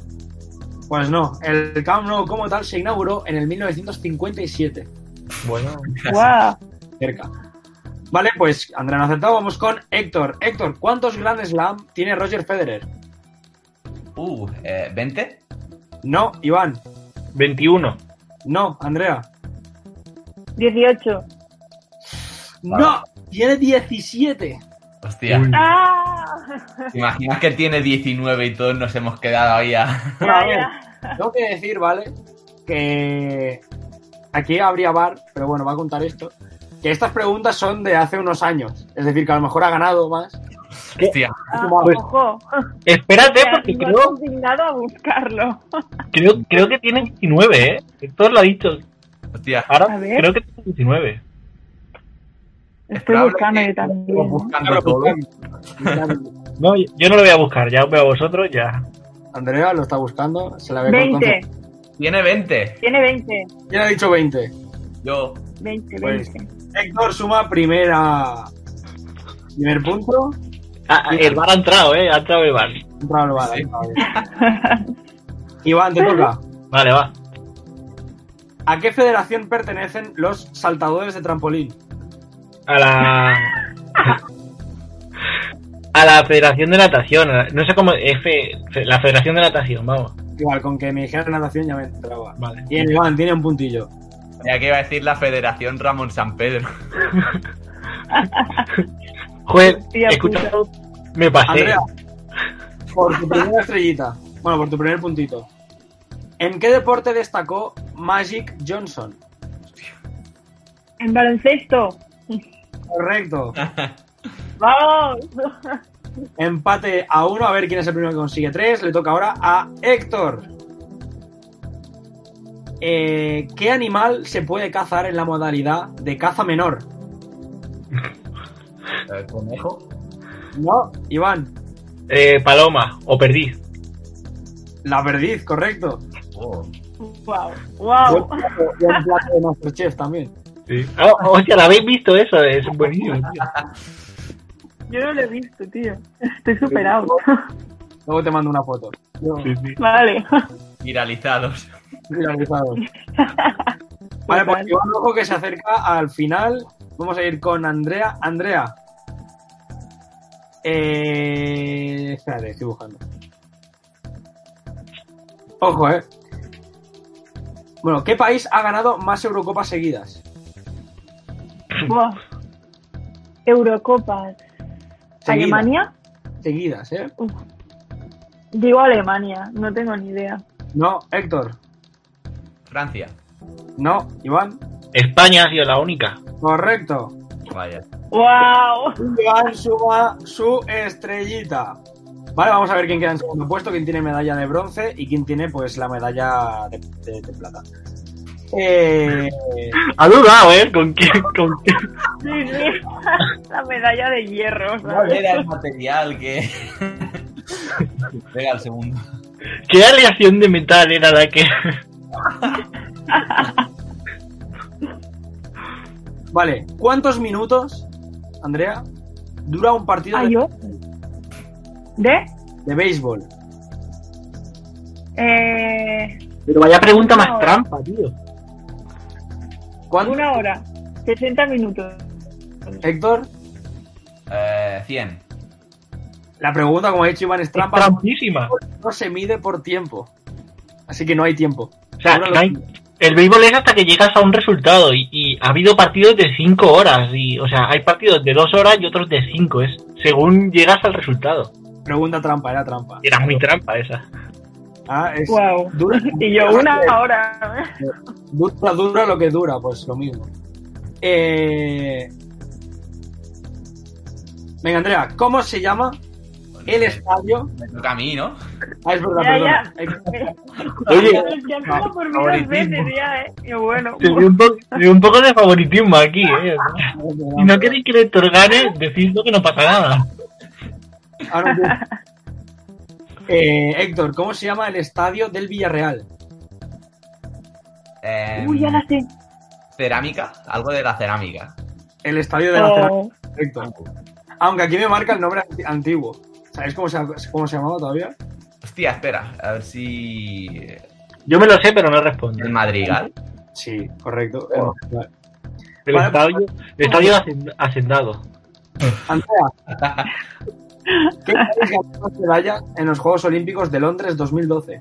Pues no. El Camp Nou como tal se inauguró en el 1957. Bueno, Guau. Cerca. Vale, pues Andrea no ha acertado. Vamos con Héctor. Héctor, ¿cuántos Grand Slam tiene Roger Federer? Uh, eh, 20. No, Iván. 21. No, Andrea. 18. No, tiene 17. Hostia. ¡Ah! ¿Te imaginas que tiene 19 y todos nos hemos quedado ahí a... A ver, tengo que decir, ¿vale? Que aquí habría bar, pero bueno, va a contar esto. Que estas preguntas son de hace unos años. Es decir, que a lo mejor ha ganado más. Hostia. Ah, Pues- ojo. Espérate, porque no creo, indignado a buscarlo. creo, creo que tiene 19, ¿eh? Héctor lo ha dicho. Hostia. Ahora A ver. creo que tiene 19. Estoy buscando yo también. buscando. No, yo no lo voy a buscar, ya os veo a vosotros, ya. Andrea lo está buscando. Se la ve con 20. conce- Tiene 20. Tiene 20. ¿Quién ha dicho 20? Yo. 20, Pues- 20. Héctor suma primera. Primer punto. Ah, el bar ha entrado, ¿eh? Ha entrado el bar. Entrado el bar, ha entrado. Iván, te toca. Vale, va. ¿A qué federación pertenecen los saltadores de trampolín? A la... A la Federación de Natación. No sé cómo... F... La Federación de Natación, vamos. Igual, con que me dijeran natación ya me entraba. Vale. Bien, Iván, tiene un puntillo. Ya que iba a decir la Federación Ramón San Pedro. Joder, escucha, me pasé. Andrea, por tu primera estrellita. Bueno, por tu primer puntito. ¿En qué deporte destacó Magic Johnson? En baloncesto. Correcto. ¡Vamos! Empate a uno, a ver quién es el primero que consigue tres. Le toca ahora a Héctor. Eh, ¿Qué animal se puede cazar en la modalidad de caza menor? ¿El conejo? No, Iván. Eh, paloma o perdiz. La perdiz, correcto. Oh. ¡Wow! ¡Wow! Plato- buen plato de Masterchef también. Sí. Oh, hostia, ¿la habéis visto eso? Es buenísimo, tío. Yo no lo he visto, tío. Estoy superado. Luego te mando una foto. Yo- Sí, sí. Vale. Viralizados. Viralizado. Vale, pues. Iván Rojo que se acerca al final. Vamos a ir con Andrea. Andrea. Eh... Espérate, estoy buscando. Ojo, eh. Bueno, ¿qué país ha ganado más Eurocopas seguidas? Buah. Eurocopas. Seguidas. ¿Alemania? Seguidas, ¿eh? Digo Alemania, no tengo ni idea. No, Héctor. Francia. No, Iván. España ha sido la única. Correcto. Vaya. ¡Wow! Iván suma su estrellita. Vale, vamos a ver quién queda en segundo puesto, quién tiene medalla de bronce y quién tiene pues la medalla de, de- de plata. Eh, Ha dudado, ¿eh? ¿Con quién? Con quién? Sí, sí. La medalla de hierro. ¿Cuál era el material que. Venga, el segundo. ¿Qué aleación de metal era la que.? vale, ¿cuántos minutos, Andrea, dura un partido Ah, de, yo. ¿De? de béisbol? Eh, Pero vaya pregunta más trampa, tío. ¿Cuánto, una hora. 60 minutos. Héctor? Eh, 100. La pregunta, como ha dicho Iván, es Es trampa. trampísima. No se mide por tiempo. Así que no hay tiempo. O sea, no hay- el béisbol es hasta que llegas a un resultado y, y ha habido partidos de 5 horas y, o sea, hay partidos de 2 horas y otros de 5, es según llegas al resultado. Pregunta trampa, era trampa. Era muy trampa esa. Ah, es Wow. dura, Y yo una hora. dura, dura lo que dura, pues lo mismo. Eh... Venga, Andrea, ¿cómo se llama el estadio? Me toca a mí, ¿no? Ah, es verdad, Ya, perdona. Oye, Ya empezó por mí dos favoritismo. veces ya, eh. Y bueno. Se un, po- poco de favoritismo aquí, ¿eh? Si no queréis que el Héctor gane, decidlo que no pasa nada. Ahora. Eh, Héctor, ¿cómo se llama el estadio del Villarreal? Eh, Uy, ya la sé. cerámica, algo de la cerámica. El estadio de la Oh. Cerámica, Héctor. Aunque aquí me marca el nombre anti- antiguo. ¿Sabéis cómo se, cómo se llamaba todavía? Hostia, espera, a ver si. Yo me lo sé, pero no respondo. El Madrigal. Sí, correcto. Oh. Vale. El Vale. estadio, el estadio hacen- hacendado. Andrea, ¿qué país ganó más medallas en los Juegos Olímpicos de Londres 2012?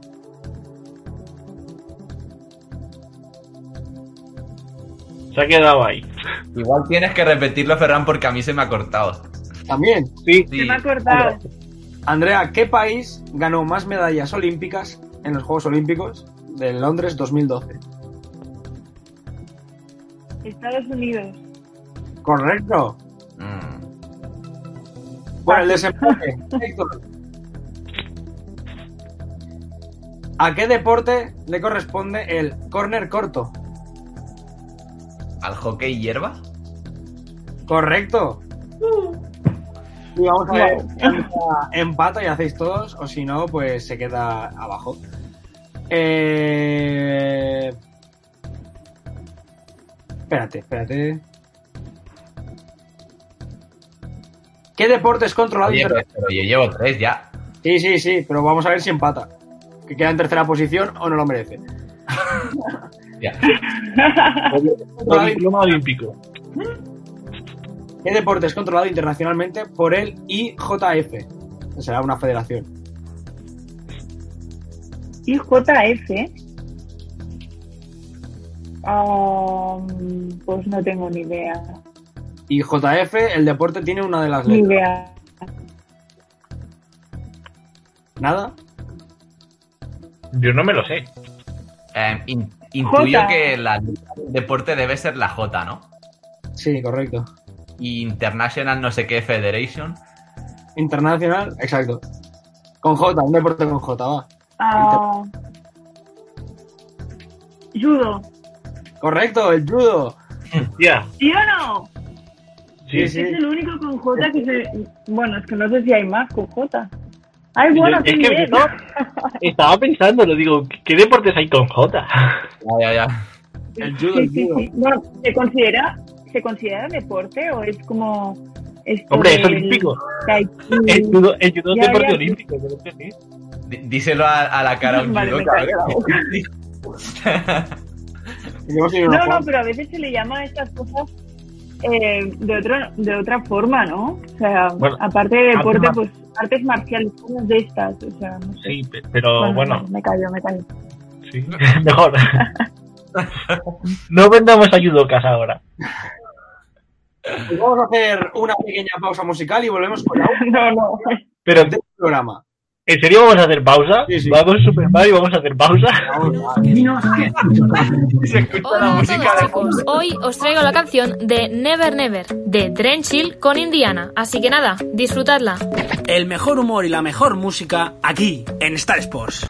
Se ha quedado ahí. Igual tienes que repetirlo, Ferran, porque a mí se me ha cortado. También. Sí, Sí. Se me ha cortado. Andrea, ¿qué país ganó más medallas olímpicas en los Juegos Olímpicos de Londres 2012? Estados Unidos. Correcto. Bueno, el desempate. Héctor. ¿A qué deporte le corresponde el córner corto? ¿Al hockey hierba? Correcto. Y vamos a ver, empata y hacéis todos, o si no, pues se queda abajo. Eh... Espérate, espérate. ¿Qué deporte es controlado Oye, yo llevo tres ya. Sí, sí, sí, pero vamos a ver si empata. Que queda en tercera posición o no lo merece. Ya. Diploma olímpico. ¿Qué deporte es controlado internacionalmente por el IJF? O sea, una federación. IJF. Ah, pues no tengo ni idea. IJF, el deporte tiene una de las letras. idea. ¿Nada? Yo no me lo sé. Eh, in- intuyo que la el deporte debe ser la J, ¿no? Sí, correcto. Y International no sé qué Federation. Internacional, exacto. Con J, un deporte con J, va. Ah, judo. Correcto, el judo. Ya. ¿Sí o no? Sí, sí. Es el único con J que se... Bueno, es que no sé si hay más con J. Ay, bueno, es que bien. yo estaba pensando, lo digo, ¿qué deportes hay con J? Ya, ya, ya. El judo, Sí, el judo. sí. Bueno, ¿se considera, ¿se considera deporte o es como... esto Hombre, es olímpico. El judo, el judo es deporte ya. olímpico, creo que sí. Díselo a, a la cara a un Vale, judo, me callo la cabrón. Llevamos ahí unos No, no, pero a veces se le llama a estas cosas eh, de, otra, de otra forma, ¿no? O sea, Bueno, aparte de deporte, pues artes marciales, cosas de estas, o sea, no sé. Sí, pe- pero bueno, Me callo, me callo. sí. Mejor. no vendamos a judocas ahora. Pues vamos a hacer una pequeña pausa musical y volvemos con la No, no. Pero, del programa. ¿En serio vamos a hacer pausa? Sí, sí. Vamos Super Mario y vamos a hacer pausa. Hola a todos chicos, hoy os traigo la canción de Never Never de Drenchill con Indiana, así que nada, disfrutadla. El mejor humor y la mejor música aquí en Star Sports.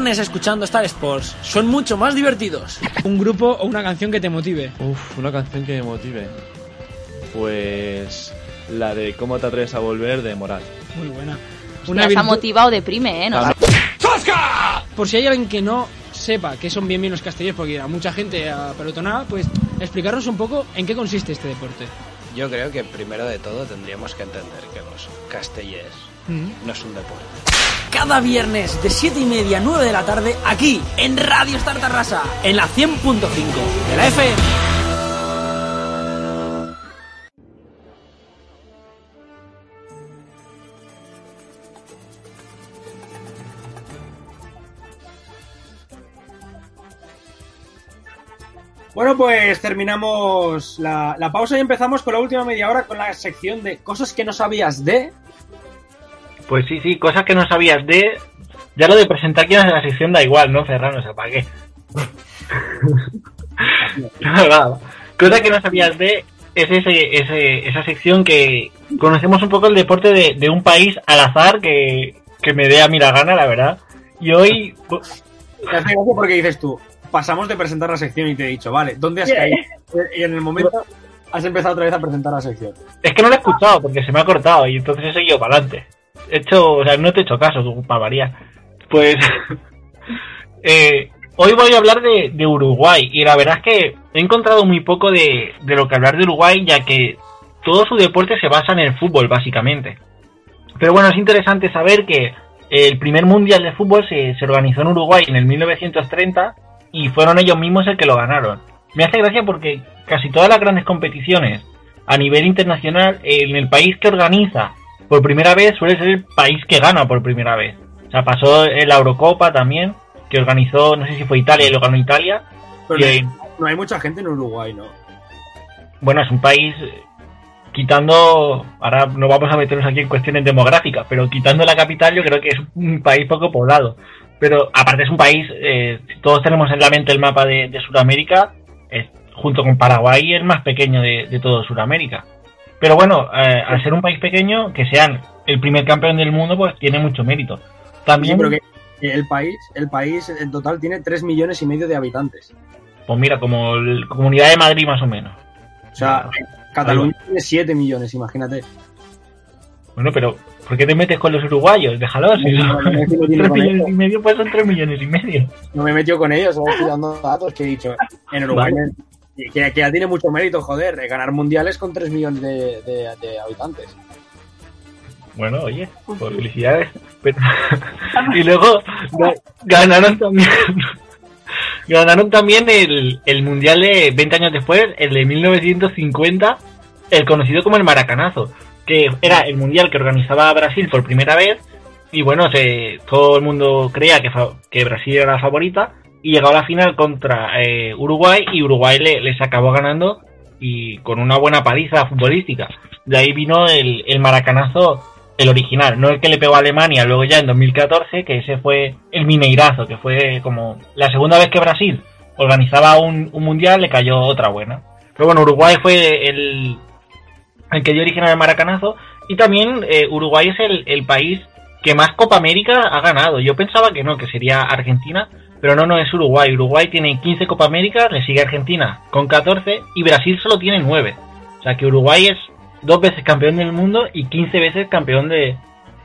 Viernes escuchando Star Sports son mucho más divertidos. Un grupo o una canción que te motive. Uf, una canción que me motive. Pues la de ¿Cómo te atreves a volver? de Moral. Muy buena. Una virtud- motiva o deprime, ¿eh? No sé. Por si hay alguien que no sepa qué son bien bien los castellers, porque a mucha gente a pelotonada, pues explicarnos un poco en qué consiste este deporte. Yo creo que primero de todo tendríamos que entender que los castellers no es un deporte. Cada viernes de 7 y media a 9 de la tarde aquí en Radio Star Tarrasa, en la 100.5 de la FM. Bueno, pues terminamos la, la pausa y empezamos con la última media hora con la sección de cosas que no sabías de. Pues sí, sí, cosas que no sabías de. Ya lo de presentar quién es la sección da igual, ¿no, Ferran? O sea, ¿para qué? No. Cosa que no sabías de es ese, ese, esa sección que conocemos un poco el deporte de, de un país al azar que, que me dé a mí la gana, la verdad. Y hoy. Me hace gracia porque dices tú, pasamos de presentar la sección y te he dicho, vale, ¿dónde has caído? Y en el momento has empezado otra vez a presentar la sección. Es que no lo he escuchado porque se me ha cortado y entonces he seguido para adelante. He hecho, o sea, no te he hecho caso, para variar. Pues. eh, hoy voy a hablar de, de Uruguay y la verdad es que he encontrado muy poco de, de lo que hablar de Uruguay, ya que todo su deporte se basa en el fútbol, básicamente. Pero bueno, es interesante saber que el primer mundial de fútbol se, se organizó en Uruguay en el 1930 y fueron ellos mismos el que lo ganaron. Me hace gracia porque casi todas las grandes competiciones a nivel internacional, en el país que organiza por primera vez suele ser el país que gana por primera vez. O sea, pasó en la Eurocopa también, que organizó, no sé si fue Italia y lo ganó Italia. Pero no, hay mucha gente en Uruguay, ¿no? bueno, es un país eh, quitando, ahora no vamos a meternos aquí en cuestiones demográficas, pero quitando la capital yo creo que es un país poco poblado. Pero aparte es un país, eh, todos tenemos en la mente el mapa de, de Sudamérica, es, junto con Paraguay el más pequeño de, de todo Sudamérica. Pero bueno, eh, al ser un país pequeño, que sean el primer campeón del mundo, pues tiene mucho mérito. También, Sí, pero que el país, el país en total tiene 3 millones y medio de habitantes. Pues mira, como el- Comunidad de Madrid más o menos. O sea, Cataluña tiene 7 millones, imagínate. Bueno, pero ¿por qué te metes con los uruguayos? Déjalos. si No, son no, no, no, no, no, 3 no, no, millones y medio, pues son 3 millones y medio. No me he metido con ellos, estoy dando datos que he dicho. En Uruguay, Vale. Que, que ya tiene mucho mérito, joder, de ganar mundiales con 3 millones de, de- de habitantes. Bueno, oye, pues felicidades. Pero- y luego ga- ganaron también ganaron también el, el mundial de 20 años después, el de 1950, el conocido como el Maracanazo, que era el mundial que organizaba Brasil por primera vez. Y bueno, se, todo el mundo creía que, fa- que Brasil era la favorita. Y llegó a la final contra eh, Uruguay y Uruguay le- les acabó ganando y con una buena paliza futbolística. De ahí vino el, el maracanazo, el original, no el que le pegó a Alemania luego ya en 2014, que ese fue el Mineirazo, que fue como la segunda vez que Brasil organizaba un, un mundial, le cayó otra buena. Pero bueno, Uruguay fue el, el que dio origen al maracanazo y también eh, Uruguay es el, el país que más Copa América ha ganado. Yo pensaba que no, que sería Argentina, pero no, no es Uruguay. Uruguay tiene 15 Copa América, le sigue Argentina con 14 y Brasil solo tiene 9. O sea que Uruguay es dos veces campeón del mundo y 15 veces campeón de,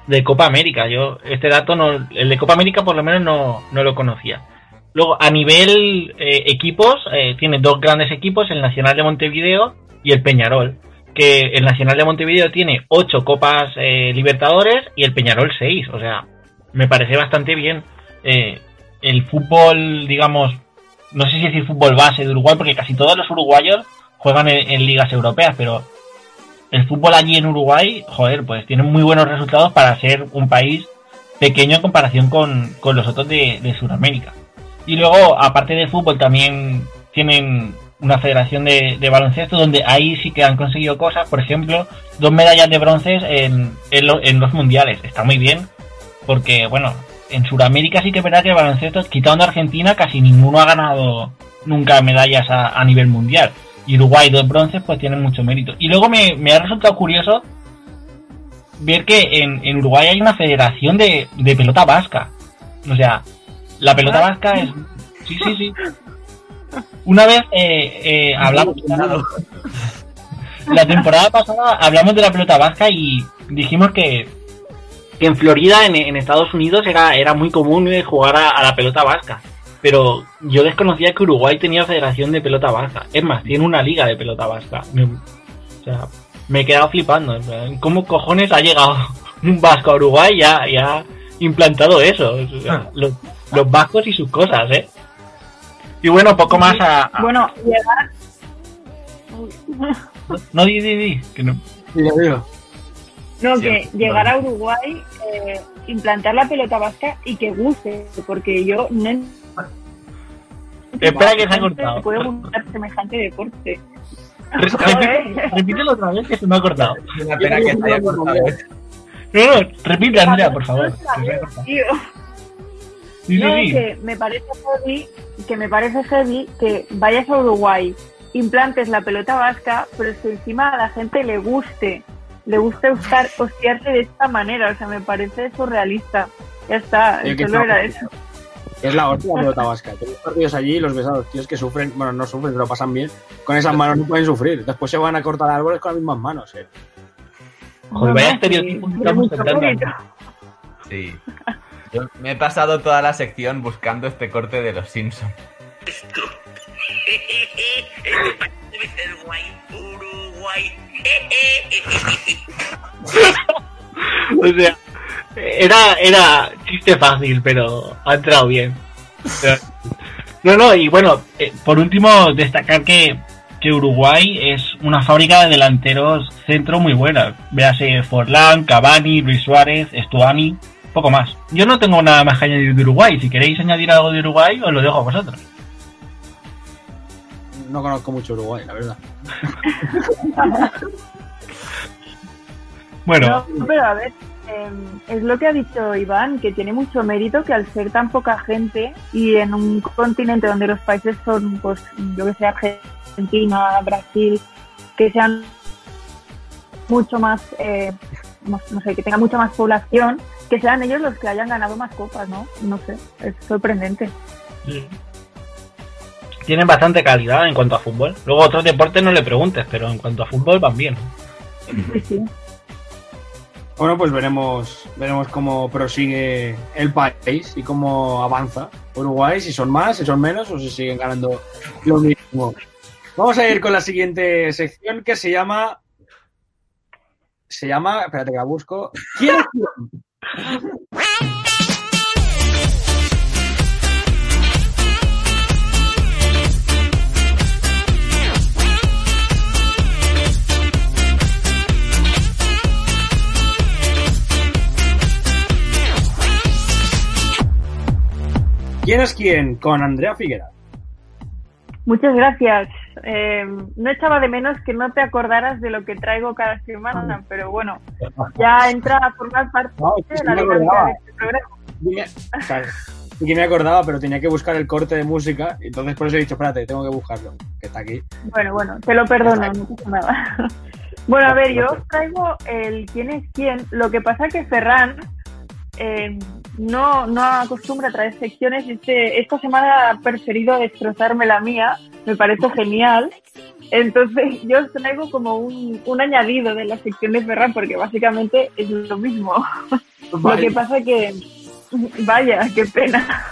de Copa América. Yo este dato, no, el de Copa América por lo menos no, no lo conocía. Luego, a nivel eh, equipos, eh, tiene dos grandes equipos, el Nacional de Montevideo y el Peñarol. Que el Nacional de Montevideo tiene ocho Copas eh, Libertadores y el Peñarol seis. O sea, me parece bastante bien. El fútbol, digamos, no sé si decir fútbol base de Uruguay, porque casi todos los uruguayos juegan en, ligas europeas, pero el fútbol allí en Uruguay, joder, pues tiene muy buenos resultados para ser un país pequeño en comparación con, con los otros de, de Sudamérica. Y luego, aparte del fútbol, también tienen una federación de, baloncesto donde ahí sí que han conseguido cosas. Por ejemplo, dos medallas de bronce en, en, en los mundiales. Está muy bien, porque, bueno, en Sudamérica sí que es verdad que el baloncesto, quitando a Argentina, casi ninguno ha ganado nunca medallas a, a nivel mundial. Y Uruguay, dos bronces, pues tienen mucho mérito. Y luego me, me ha resultado curioso ver que en, en Uruguay hay una federación de, de pelota vasca. O sea, la pelota vasca es... Sí, sí, sí. Una vez eh, eh, hablamos... La temporada pasada hablamos de la pelota vasca y dijimos que, que en Florida, en, en Estados Unidos, era, era muy común eh, jugar a, a la pelota vasca. Pero yo desconocía que Uruguay tenía federación de pelota vasca. Es más, tiene una liga de pelota vasca. Me- o sea, me he quedado flipando. ¿Cómo cojones ha llegado un vasco a Uruguay y ha, y ha implantado eso? O sea, los, los vascos y sus cosas, ¿eh? Y bueno, poco más a... a- Bueno, llegar. No, di, di, di, que no... No, Sí, que llegar a Uruguay, eh, implantar la pelota vasca y que guste, porque yo no Espera que se ha cortado. puede gustar semejante deporte. Repítelo otra vez que se me ha cortado. Una pena que se haya cortado. No, no, repite, Andrea, por favor. Tío. Sí, No, sí. que me parece heavy, que me parece heavy que vayas a Uruguay, implantes la pelota vasca, pero es que encima a la gente le guste, le guste usar, hostiarse de esta manera, o sea, me parece surrealista. Ya está, que solo está- era eso. Es la hostia la pelota vasca. Tengo partidos allí y los ves a los tíos que sufren, bueno, no sufren, pero pasan bien. Con esas manos no pueden sufrir. Después se van a cortar árboles con las mismas manos, eh. Joder, vaya estereotipo. Sí. Yo me he pasado toda la sección buscando este corte de los Simpsons. O sea, era, era chiste fácil, pero ha entrado bien. No, no, y bueno, eh, por último, destacar que, que Uruguay es una fábrica de delanteros centro muy buena. Véase Forlán, Cavani, Luis Suárez, Estuani, poco más. Yo no tengo nada más que añadir de Uruguay. Si queréis añadir algo de Uruguay, os lo dejo a vosotros. No conozco mucho Uruguay, la verdad. Bueno, No, pero a ver, eh, es lo que ha dicho Iván, que tiene mucho mérito que al ser tan poca gente y en un continente donde los países son, pues, yo que sé, Argentina, Brasil, que sean mucho más, eh, no, no sé, que tengan mucha más población, que sean ellos los que hayan ganado más copas, ¿no? No sé, es sorprendente. Tienen bastante calidad en cuanto a fútbol. Luego otros deportes no le preguntes, pero en cuanto a fútbol van bien. Sí. Bueno, pues veremos, veremos cómo prosigue el país y cómo avanza Uruguay, si son más, si son menos o si siguen ganando lo mismo. Vamos a ir con la siguiente sección que se llama. Se llama. Espérate que la busco. ¿Quién es quién? ¿Quién es quién? Con Andrea Figuera. Muchas gracias. Eh, no echaba de menos que no te acordaras de lo que traigo cada semana, pero bueno, ya entra a formar parte No, de la dinámica de este programa. Tenía- claro, que me acordaba, pero tenía que buscar el corte de música. Entonces por eso he dicho, espérate, tengo que buscarlo, que está aquí. Bueno, bueno, te lo perdono, no pasa nada. Bueno, a ver, yo os traigo el quién es quién. Lo que pasa que Ferran eh, no, no acostumbra a traer secciones. Este, esta semana ha preferido destrozarme la mía. Me parece genial. Entonces, yo os traigo como un, un añadido de la sección de Ferran, porque básicamente es lo mismo. Lo que pasa que, vaya, qué pena.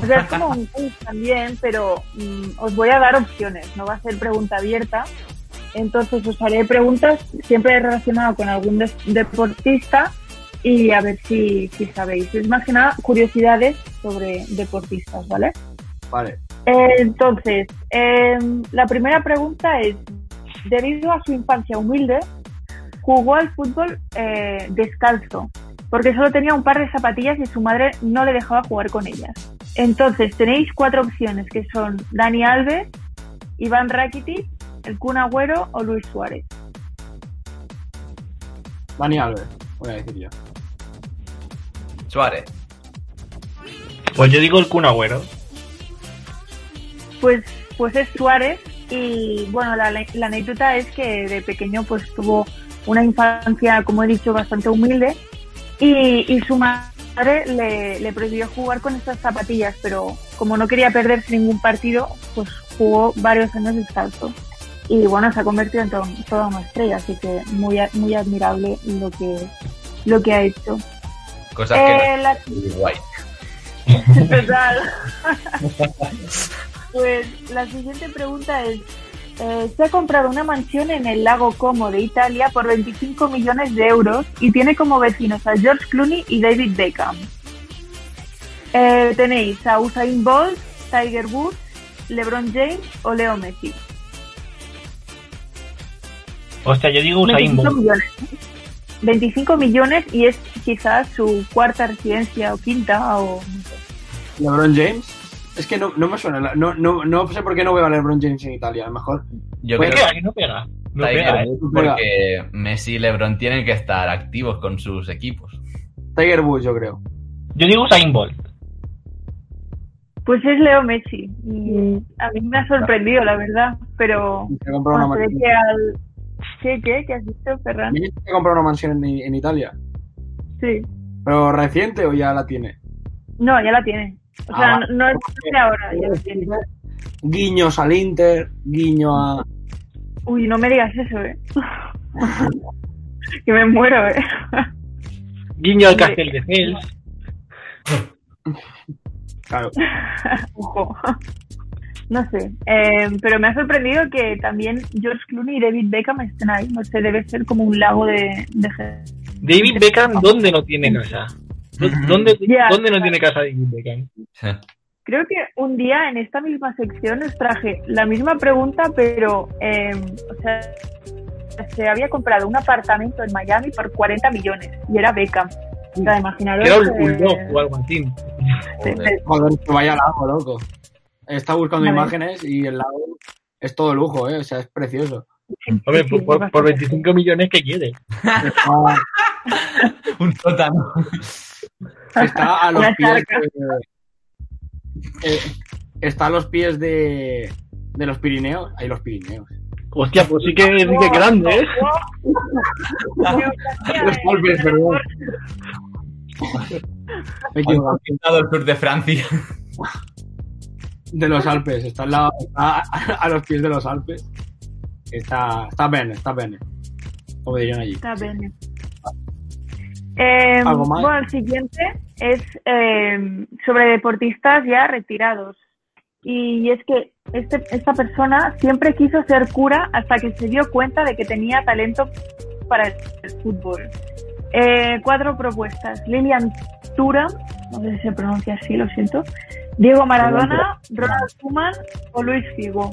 O sea, es como un quiz también, pero mm, os voy a dar opciones, no va a ser pregunta abierta. Entonces os haré preguntas siempre relacionadas con algún deportista y a ver si, si sabéis. Es más que nada curiosidades sobre deportistas, ¿vale? Vale. Eh, Entonces, em, la primera pregunta es, debido a su infancia humilde, jugó al fútbol eh, descalzo, porque solo tenía un par de zapatillas y su madre no le dejaba jugar con ellas. Entonces, tenéis cuatro opciones, que son Dani Alves, Iván Rakitic, el Kun Agüero o Luis Suárez. Dani Alves, voy a decir yo. Suárez. Pues yo digo el Kun Agüero. Pues, pues es Suárez y bueno, la, la anécdota es que de pequeño pues tuvo una infancia, como he dicho, bastante humilde y, y su madre le, le prohibió jugar con estas zapatillas, pero como no quería perderse ningún partido, pues jugó varios años descalzo. Y bueno, se ha convertido en to- toda una estrella, así que muy, muy admirable lo que, lo que ha hecho. Cosas Eh, que no la-. Total. Pues la siguiente pregunta es, eh, se ha comprado una mansión en el lago Como de Italia por 25 millones de euros y tiene como vecinos a George Clooney y David Beckham. Eh, tenéis a Usain Bolt, Tiger Woods, LeBron James o Leo Messi. Hostia, yo digo Usain 25 Bolt. millones. 25 millones y es quizás su cuarta residencia o quinta o no sé. ¿LeBron James? Es que no, no me suena. No, no, no sé por qué no veo a LeBron James en Italia. A lo mejor. Yo Pues creo que que no pega. No Tiger pega, ¿eh? Woods, No pega. porque Messi y LeBron tienen que estar activos con sus equipos. Tiger Woods, yo creo. Yo digo Usain Bolt. Pues es Leo Messi. Y a mí me ha sorprendido, la verdad. Pero ve mansión. que al... ¿Qué, qué? ¿Qué has visto, Ferran? ¿Me dices que ha comprado una mansión en, en Italia? Sí. ¿Pero reciente o ya la tiene? No, ya la tiene. O Ah, sea, no, no es de ahora, ya la tiene. Guiños al Inter, guiño a. Uy, no me digas eso, ¿eh? que me muero, ¿eh? Guiño al. Castel de Fels. Claro. Ojo. No sé, eh, pero me ha sorprendido que también George Clooney y David Beckham estén ahí. No sé, debe ser como un lago de, de gente. David Beckham, ¿dónde no tiene casa? ¿Dó- ¿Dónde, ¿dónde no tiene casa David Beckham? Creo que un día en esta misma sección os traje la misma pregunta, pero eh, o sea, se había comprado un apartamento en Miami por 40 millones y era Beckham. O sea, imaginaros. Era un eh, bulldog o algo así. Joder, que vaya lago, loco. Está buscando imágenes y el lago es todo lujo, ¿eh? O sea, es precioso. Hombre, por, por- por 25 millones, ¿qué quiere? Está, Un sótano. está a los pies de, eh, está a los pies de, de los Pirineos. Hay los Pirineos. Hostia, pues sí que, sí que es grande, ¿eh? Los Alpes, perdón. Me he equivocado. El sur de Francia. De los Alpes, está, al lado, está a, los pies de los Alpes. Está, está bene, está bene. Como dirían allí. Está bien. Eh, ¿Algo más? bueno, el siguiente es eh, sobre deportistas ya retirados. Y es que este, esta persona siempre quiso ser cura hasta que se dio cuenta de que tenía talento para el fútbol. Eh, cuatro propuestas. Lilian Thuram, no sé si se pronuncia así, lo siento. Diego Maradona, Ronald Koeman o Luis Figo.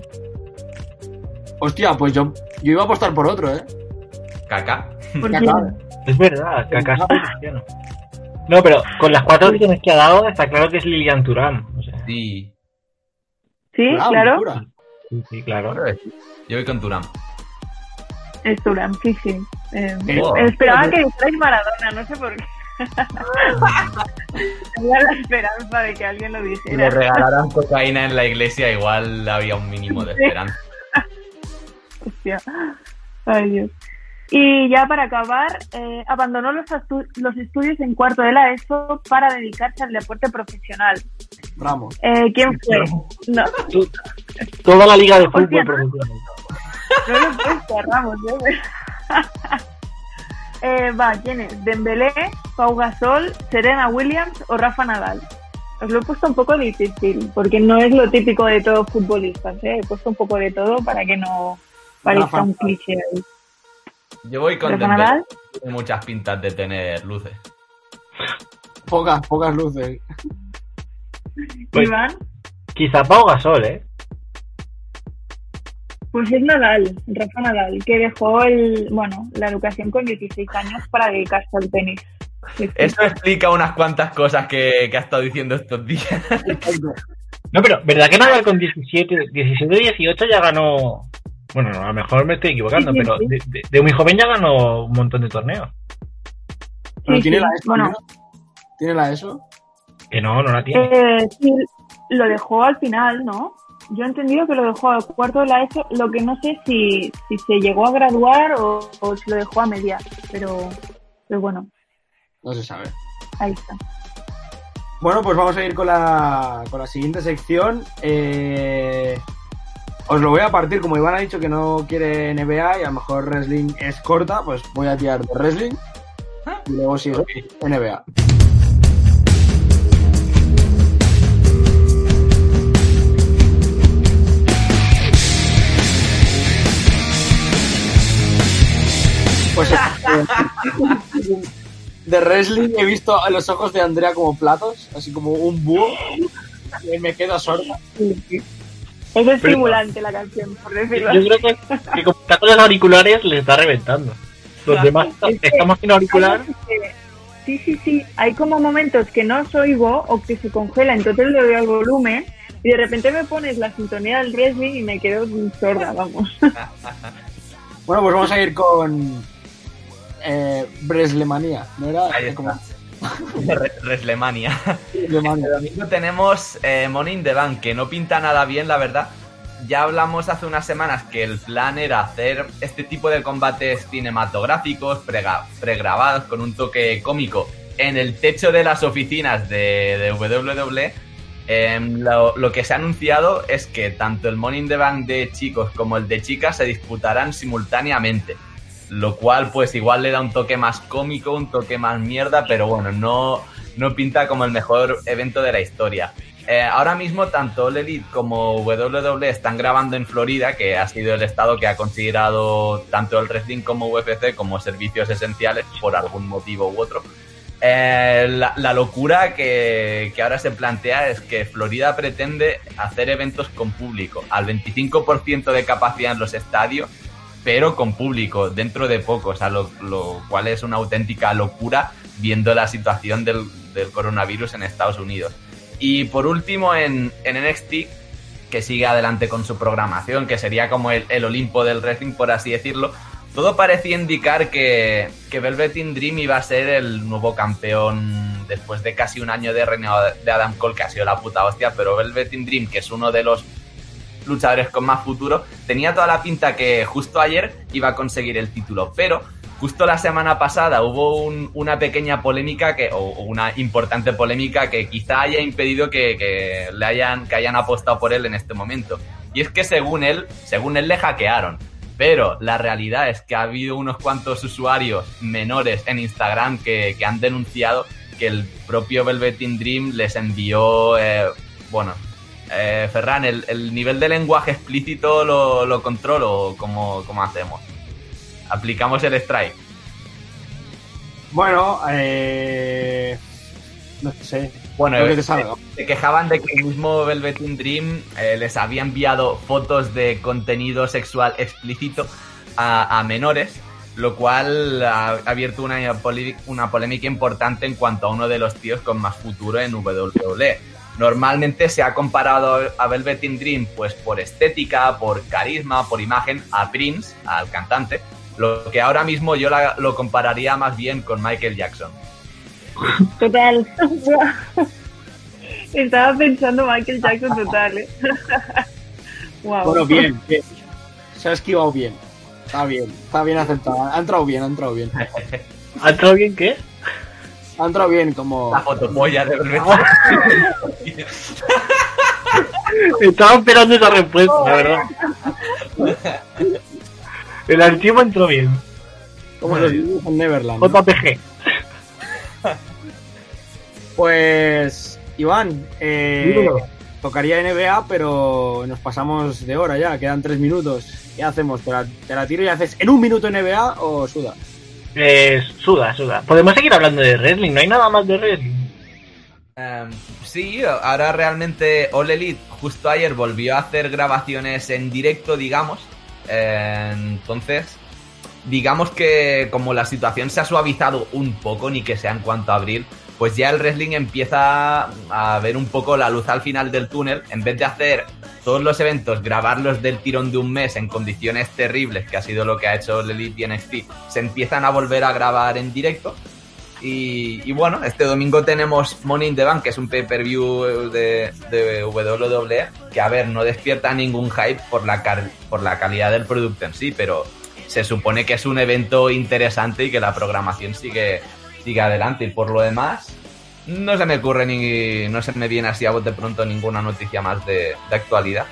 Hostia, pues yo, yo iba a apostar por otro, ¿eh? Caca. Es verdad, Kaká es cristiano. No, pero con las cuatro opciones que ha dado, está claro que es Lilian Turán. O sea, Sí. Sí, claro. sí, sí, claro. Yo voy con Turam. Es Thuram, sí, sí. Eh, Oh. esperaba que dijerais Maradona, no sé por qué. Tenía la esperanza de que alguien lo Si le dijera. regalaran cocaína en la iglesia, igual había un mínimo de esperanza. Hostia. Ay, Dios. Y ya para acabar, eh, abandonó los, estu- los estudios en cuarto de la ESO para dedicarse al deporte profesional. Ramos. Eh, ¿Quién fue? No, Toda la liga de Hostia. fútbol profesional. no lo he puesto Ramos, ¿eh? Eh, va, ¿quién es? Dembélé, Pau Gasol, Serena Williams o Rafa Nadal. Os lo he puesto un poco difícil, porque no es lo típico de todos futbolistas, ¿eh? He puesto un poco de todo para que no parezca Rafa un cliché ahí. Yo voy con ¿Rafa Dembélé. Nadal? Tiene muchas pintas de tener luces. Pocas, pocas luces. Pues, Iván, Quizá Pau Gasol, ¿eh? Pues es Nadal, Rafa Nadal, que dejó el, bueno, la educación con 16 años para dedicarse al tenis. Eso explica unas cuantas cosas que, que ha estado diciendo estos días. No, pero ¿verdad que Nadal con 17, 17, 18 ya ganó? Bueno, no, a lo mejor me estoy equivocando, Sí, sí, pero sí. de, de- de muy joven ya ganó un montón de torneos. Pero tiene sí, la ESO. bueno. ¿no? ¿Tiene la ESO? Que no, no la tiene. Eh, sí, lo dejó al final, ¿no? Yo he entendido que lo dejó al cuarto de la ESO, lo que no sé si, si se llegó a graduar o, o si lo dejó a media, pero, pero bueno, No se sabe. ahí está. Bueno, pues vamos a ir con la, con la siguiente sección. Eh, os lo voy a partir, como Iván ha dicho que no quiere NBA y a lo mejor wrestling es corta, pues voy a tirar de wrestling y luego sigo NBA. Pues eh, de wrestling he visto a los ojos de Andrea como platos, así como un búho, y me quedo sorda. Es estimulante la canción, por decirlo Yo creo que, que como está con los auriculares le está reventando. Los Claro. demás Es que estamos sin auricular. que- Sí, sí, sí. Hay como momentos que no os oigo o que se congela, entonces le doy al volumen y de repente me pones la sintonía del wrestling y me quedo sorda, vamos. Bueno, pues vamos a ir con eh, Breslemanía, ¿no era? Como-. Breslemania. El domingo tenemos eh, Money in the Bank, que no pinta nada bien, la verdad. Ya hablamos hace unas semanas que el plan era hacer este tipo de combates cinematográficos, pregrabados, con un toque cómico, en el techo de las oficinas de, de WWE. Em, lo, lo que se ha anunciado es que tanto el Money in the Bank de chicos como el de chicas se disputarán simultáneamente. Lo cual, pues igual le da un toque más cómico, un toque más mierda, pero bueno, no, no pinta como el mejor evento de la historia. Eh, ahora mismo, tanto All Elite como WWE están grabando en Florida, que ha sido el estado que ha considerado tanto el wrestling como UFC como servicios esenciales por algún motivo u otro. Eh, la, la locura que, que ahora se plantea es que Florida pretende hacer eventos con público, al 25% de capacidad en los estadios, pero con público, dentro de poco, o sea, lo, cual es una auténtica locura viendo la situación del, coronavirus en Estados Unidos. Y por último, en, en NXT, que sigue adelante con su programación, que sería como el, el Olimpo del wrestling, por así decirlo, todo parecía indicar que, que Velvet in Dream iba a ser el nuevo campeón después de casi un año de reinado de Adam Cole, que ha sido la puta hostia, pero Velvet in Dream, que es uno de los luchadores con más futuro, tenía toda la pinta que justo ayer iba a conseguir el título, pero justo la semana pasada hubo un- una pequeña polémica que, o una importante polémica que quizá haya impedido que, le hayan, que hayan apostado por él en este momento. Y es que según él, según él le hackearon. Pero la realidad es que ha habido unos cuantos usuarios menores en Instagram que, que han denunciado que el propio Velveteen Dream les envió, eh, bueno, eh, Ferran, el, el nivel de lenguaje explícito lo, lo controlo, ¿cómo, ¿cómo hacemos? Aplicamos el strike. Bueno, eh, no sé. Bueno, que eh, se quejaban de que el mismo Velveteen Dream eh, les había enviado fotos de contenido sexual explícito a, a menores, lo cual ha abierto una, una polémica importante en cuanto a uno de los tíos con más futuro en WWE. Normalmente se ha comparado a Velveteen Dream pues por estética, por carisma, por imagen a Prince, al cantante, lo que ahora mismo yo la- lo compararía más bien con Michael Jackson. Total. Estaba pensando Michael Jackson total, ¿eh? wow. Bueno, bien, bien. Se ha esquivado bien. Está bien, está bien aceptado. Ha entrado bien, ha entrado bien. ¿Ha entrado bien qué? Ha entrado bien como... La fotopolla de Velveteen Estaba esperando esa respuesta, la verdad. El archivo entró bien. Como los en Neverland. JPG. Pues, Iván, eh, tocaría NBA, pero nos pasamos de hora ya, quedan tres minutos. ¿Qué hacemos? ¿Te la, te la tiro y haces en un minuto NBA o suda? Eh, suda, suda. Podemos seguir hablando de wrestling, no hay nada más de wrestling. Em, sí, ahora realmente All Elite justo ayer volvió a hacer grabaciones en directo, digamos. Eh, entonces, digamos que como la situación se ha suavizado un poco, ni que sea en cuanto a abril, pues ya el wrestling empieza a ver un poco la luz al final del túnel. En vez de hacer todos los eventos, grabarlos del tirón de un mes en condiciones terribles, que ha sido lo que ha hecho Elite NXT, se empiezan a volver a grabar en directo. Y, bueno, este domingo tenemos Money in the Bank, que es un pay-per-view de, WWE, que a ver, no despierta ningún hype por la, por la calidad del producto en sí, pero se supone que es un evento interesante y que la programación sigue, sigue adelante. Y por lo demás, no se me ocurre ni, no se me viene así a bote pronto ninguna noticia más de, de actualidad.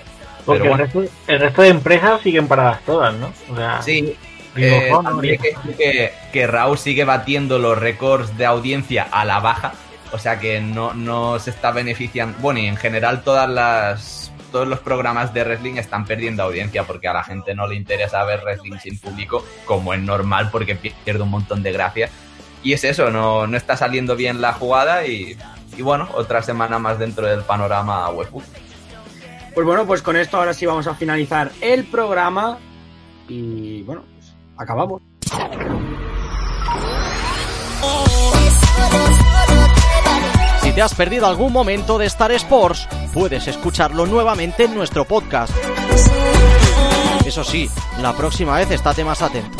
Porque Pero bueno. el, resto, el resto de empresas siguen paradas todas, ¿no? O sea, Sí, eh, también que que, que Raw sigue batiendo los récords de audiencia a la baja, o sea que no, no se está beneficiando. Bueno, y en general todas las todos los programas de wrestling están perdiendo audiencia porque a la gente no le interesa ver wrestling sin público, como es normal porque pierde un montón de gracia. Y es eso, no, no está saliendo bien la jugada y, y bueno, otra semana más dentro del panorama webbook. Pues bueno, pues con esto ahora sí vamos a finalizar el programa. Y bueno, pues acabamos. Si te has perdido algún momento de Star Sports, puedes escucharlo nuevamente en nuestro podcast. Eso sí, la próxima vez estate más atento.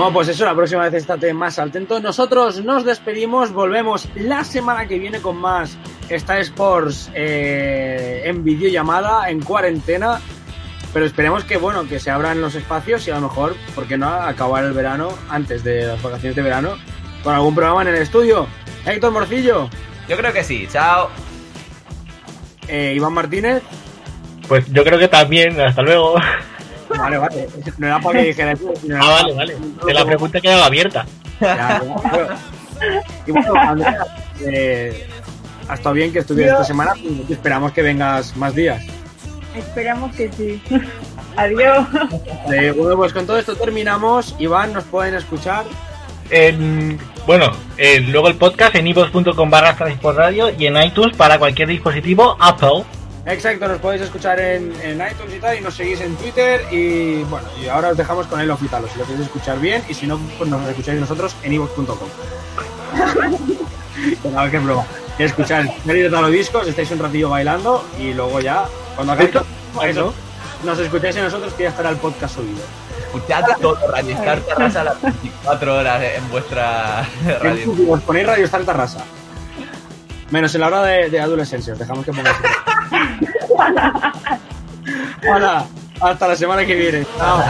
Bueno, pues eso, la próxima vez estate más atento. Nosotros nos despedimos, volvemos la semana que viene con más Star Sports eh, en videollamada, en cuarentena. Pero esperemos que, bueno, que se abran los espacios y a lo mejor, ¿por qué no acabar el verano, antes de las vacaciones de verano, con algún programa en el estudio? Héctor Morcillo, Yo creo que sí, chao. eh, Iván Martínez. Pues yo creo que también, hasta luego. Vale, vale. No era para que dijera eso, era Ah, vale, vale. Que la pregunta quedaba abierta. Ya, Y bueno, Andrea, eh, ha estado bien que estuvieras esta semana y esperamos que vengas más días. Esperamos que sí. Adiós. Eh, bueno, pues con todo esto terminamos. Iván, nos pueden escuchar. En- bueno, eh, luego el podcast en ivox.com barra radio y en iTunes para cualquier dispositivo Apple. Exacto, nos podéis escuchar en, en iTunes y tal, y nos seguís en Twitter. Y bueno, y ahora os dejamos con el Ofitalo, si lo queréis escuchar bien, y si no, pues nos escucháis nosotros en ivox.com. Ver qué broma. Escuchar el de los discos, estáis un ratillo bailando, y luego ya, cuando acabéis eso, nos escucháis en nosotros que ya estará el podcast subido. Escuchad todo Radio Star Terrassa a las 24 horas en vuestra radio. Os ponéis Radio Star Tarrasa. Menos en la hora de, de adolescencia, os dejamos que pongáis. Hola, hasta la semana que viene. Chao.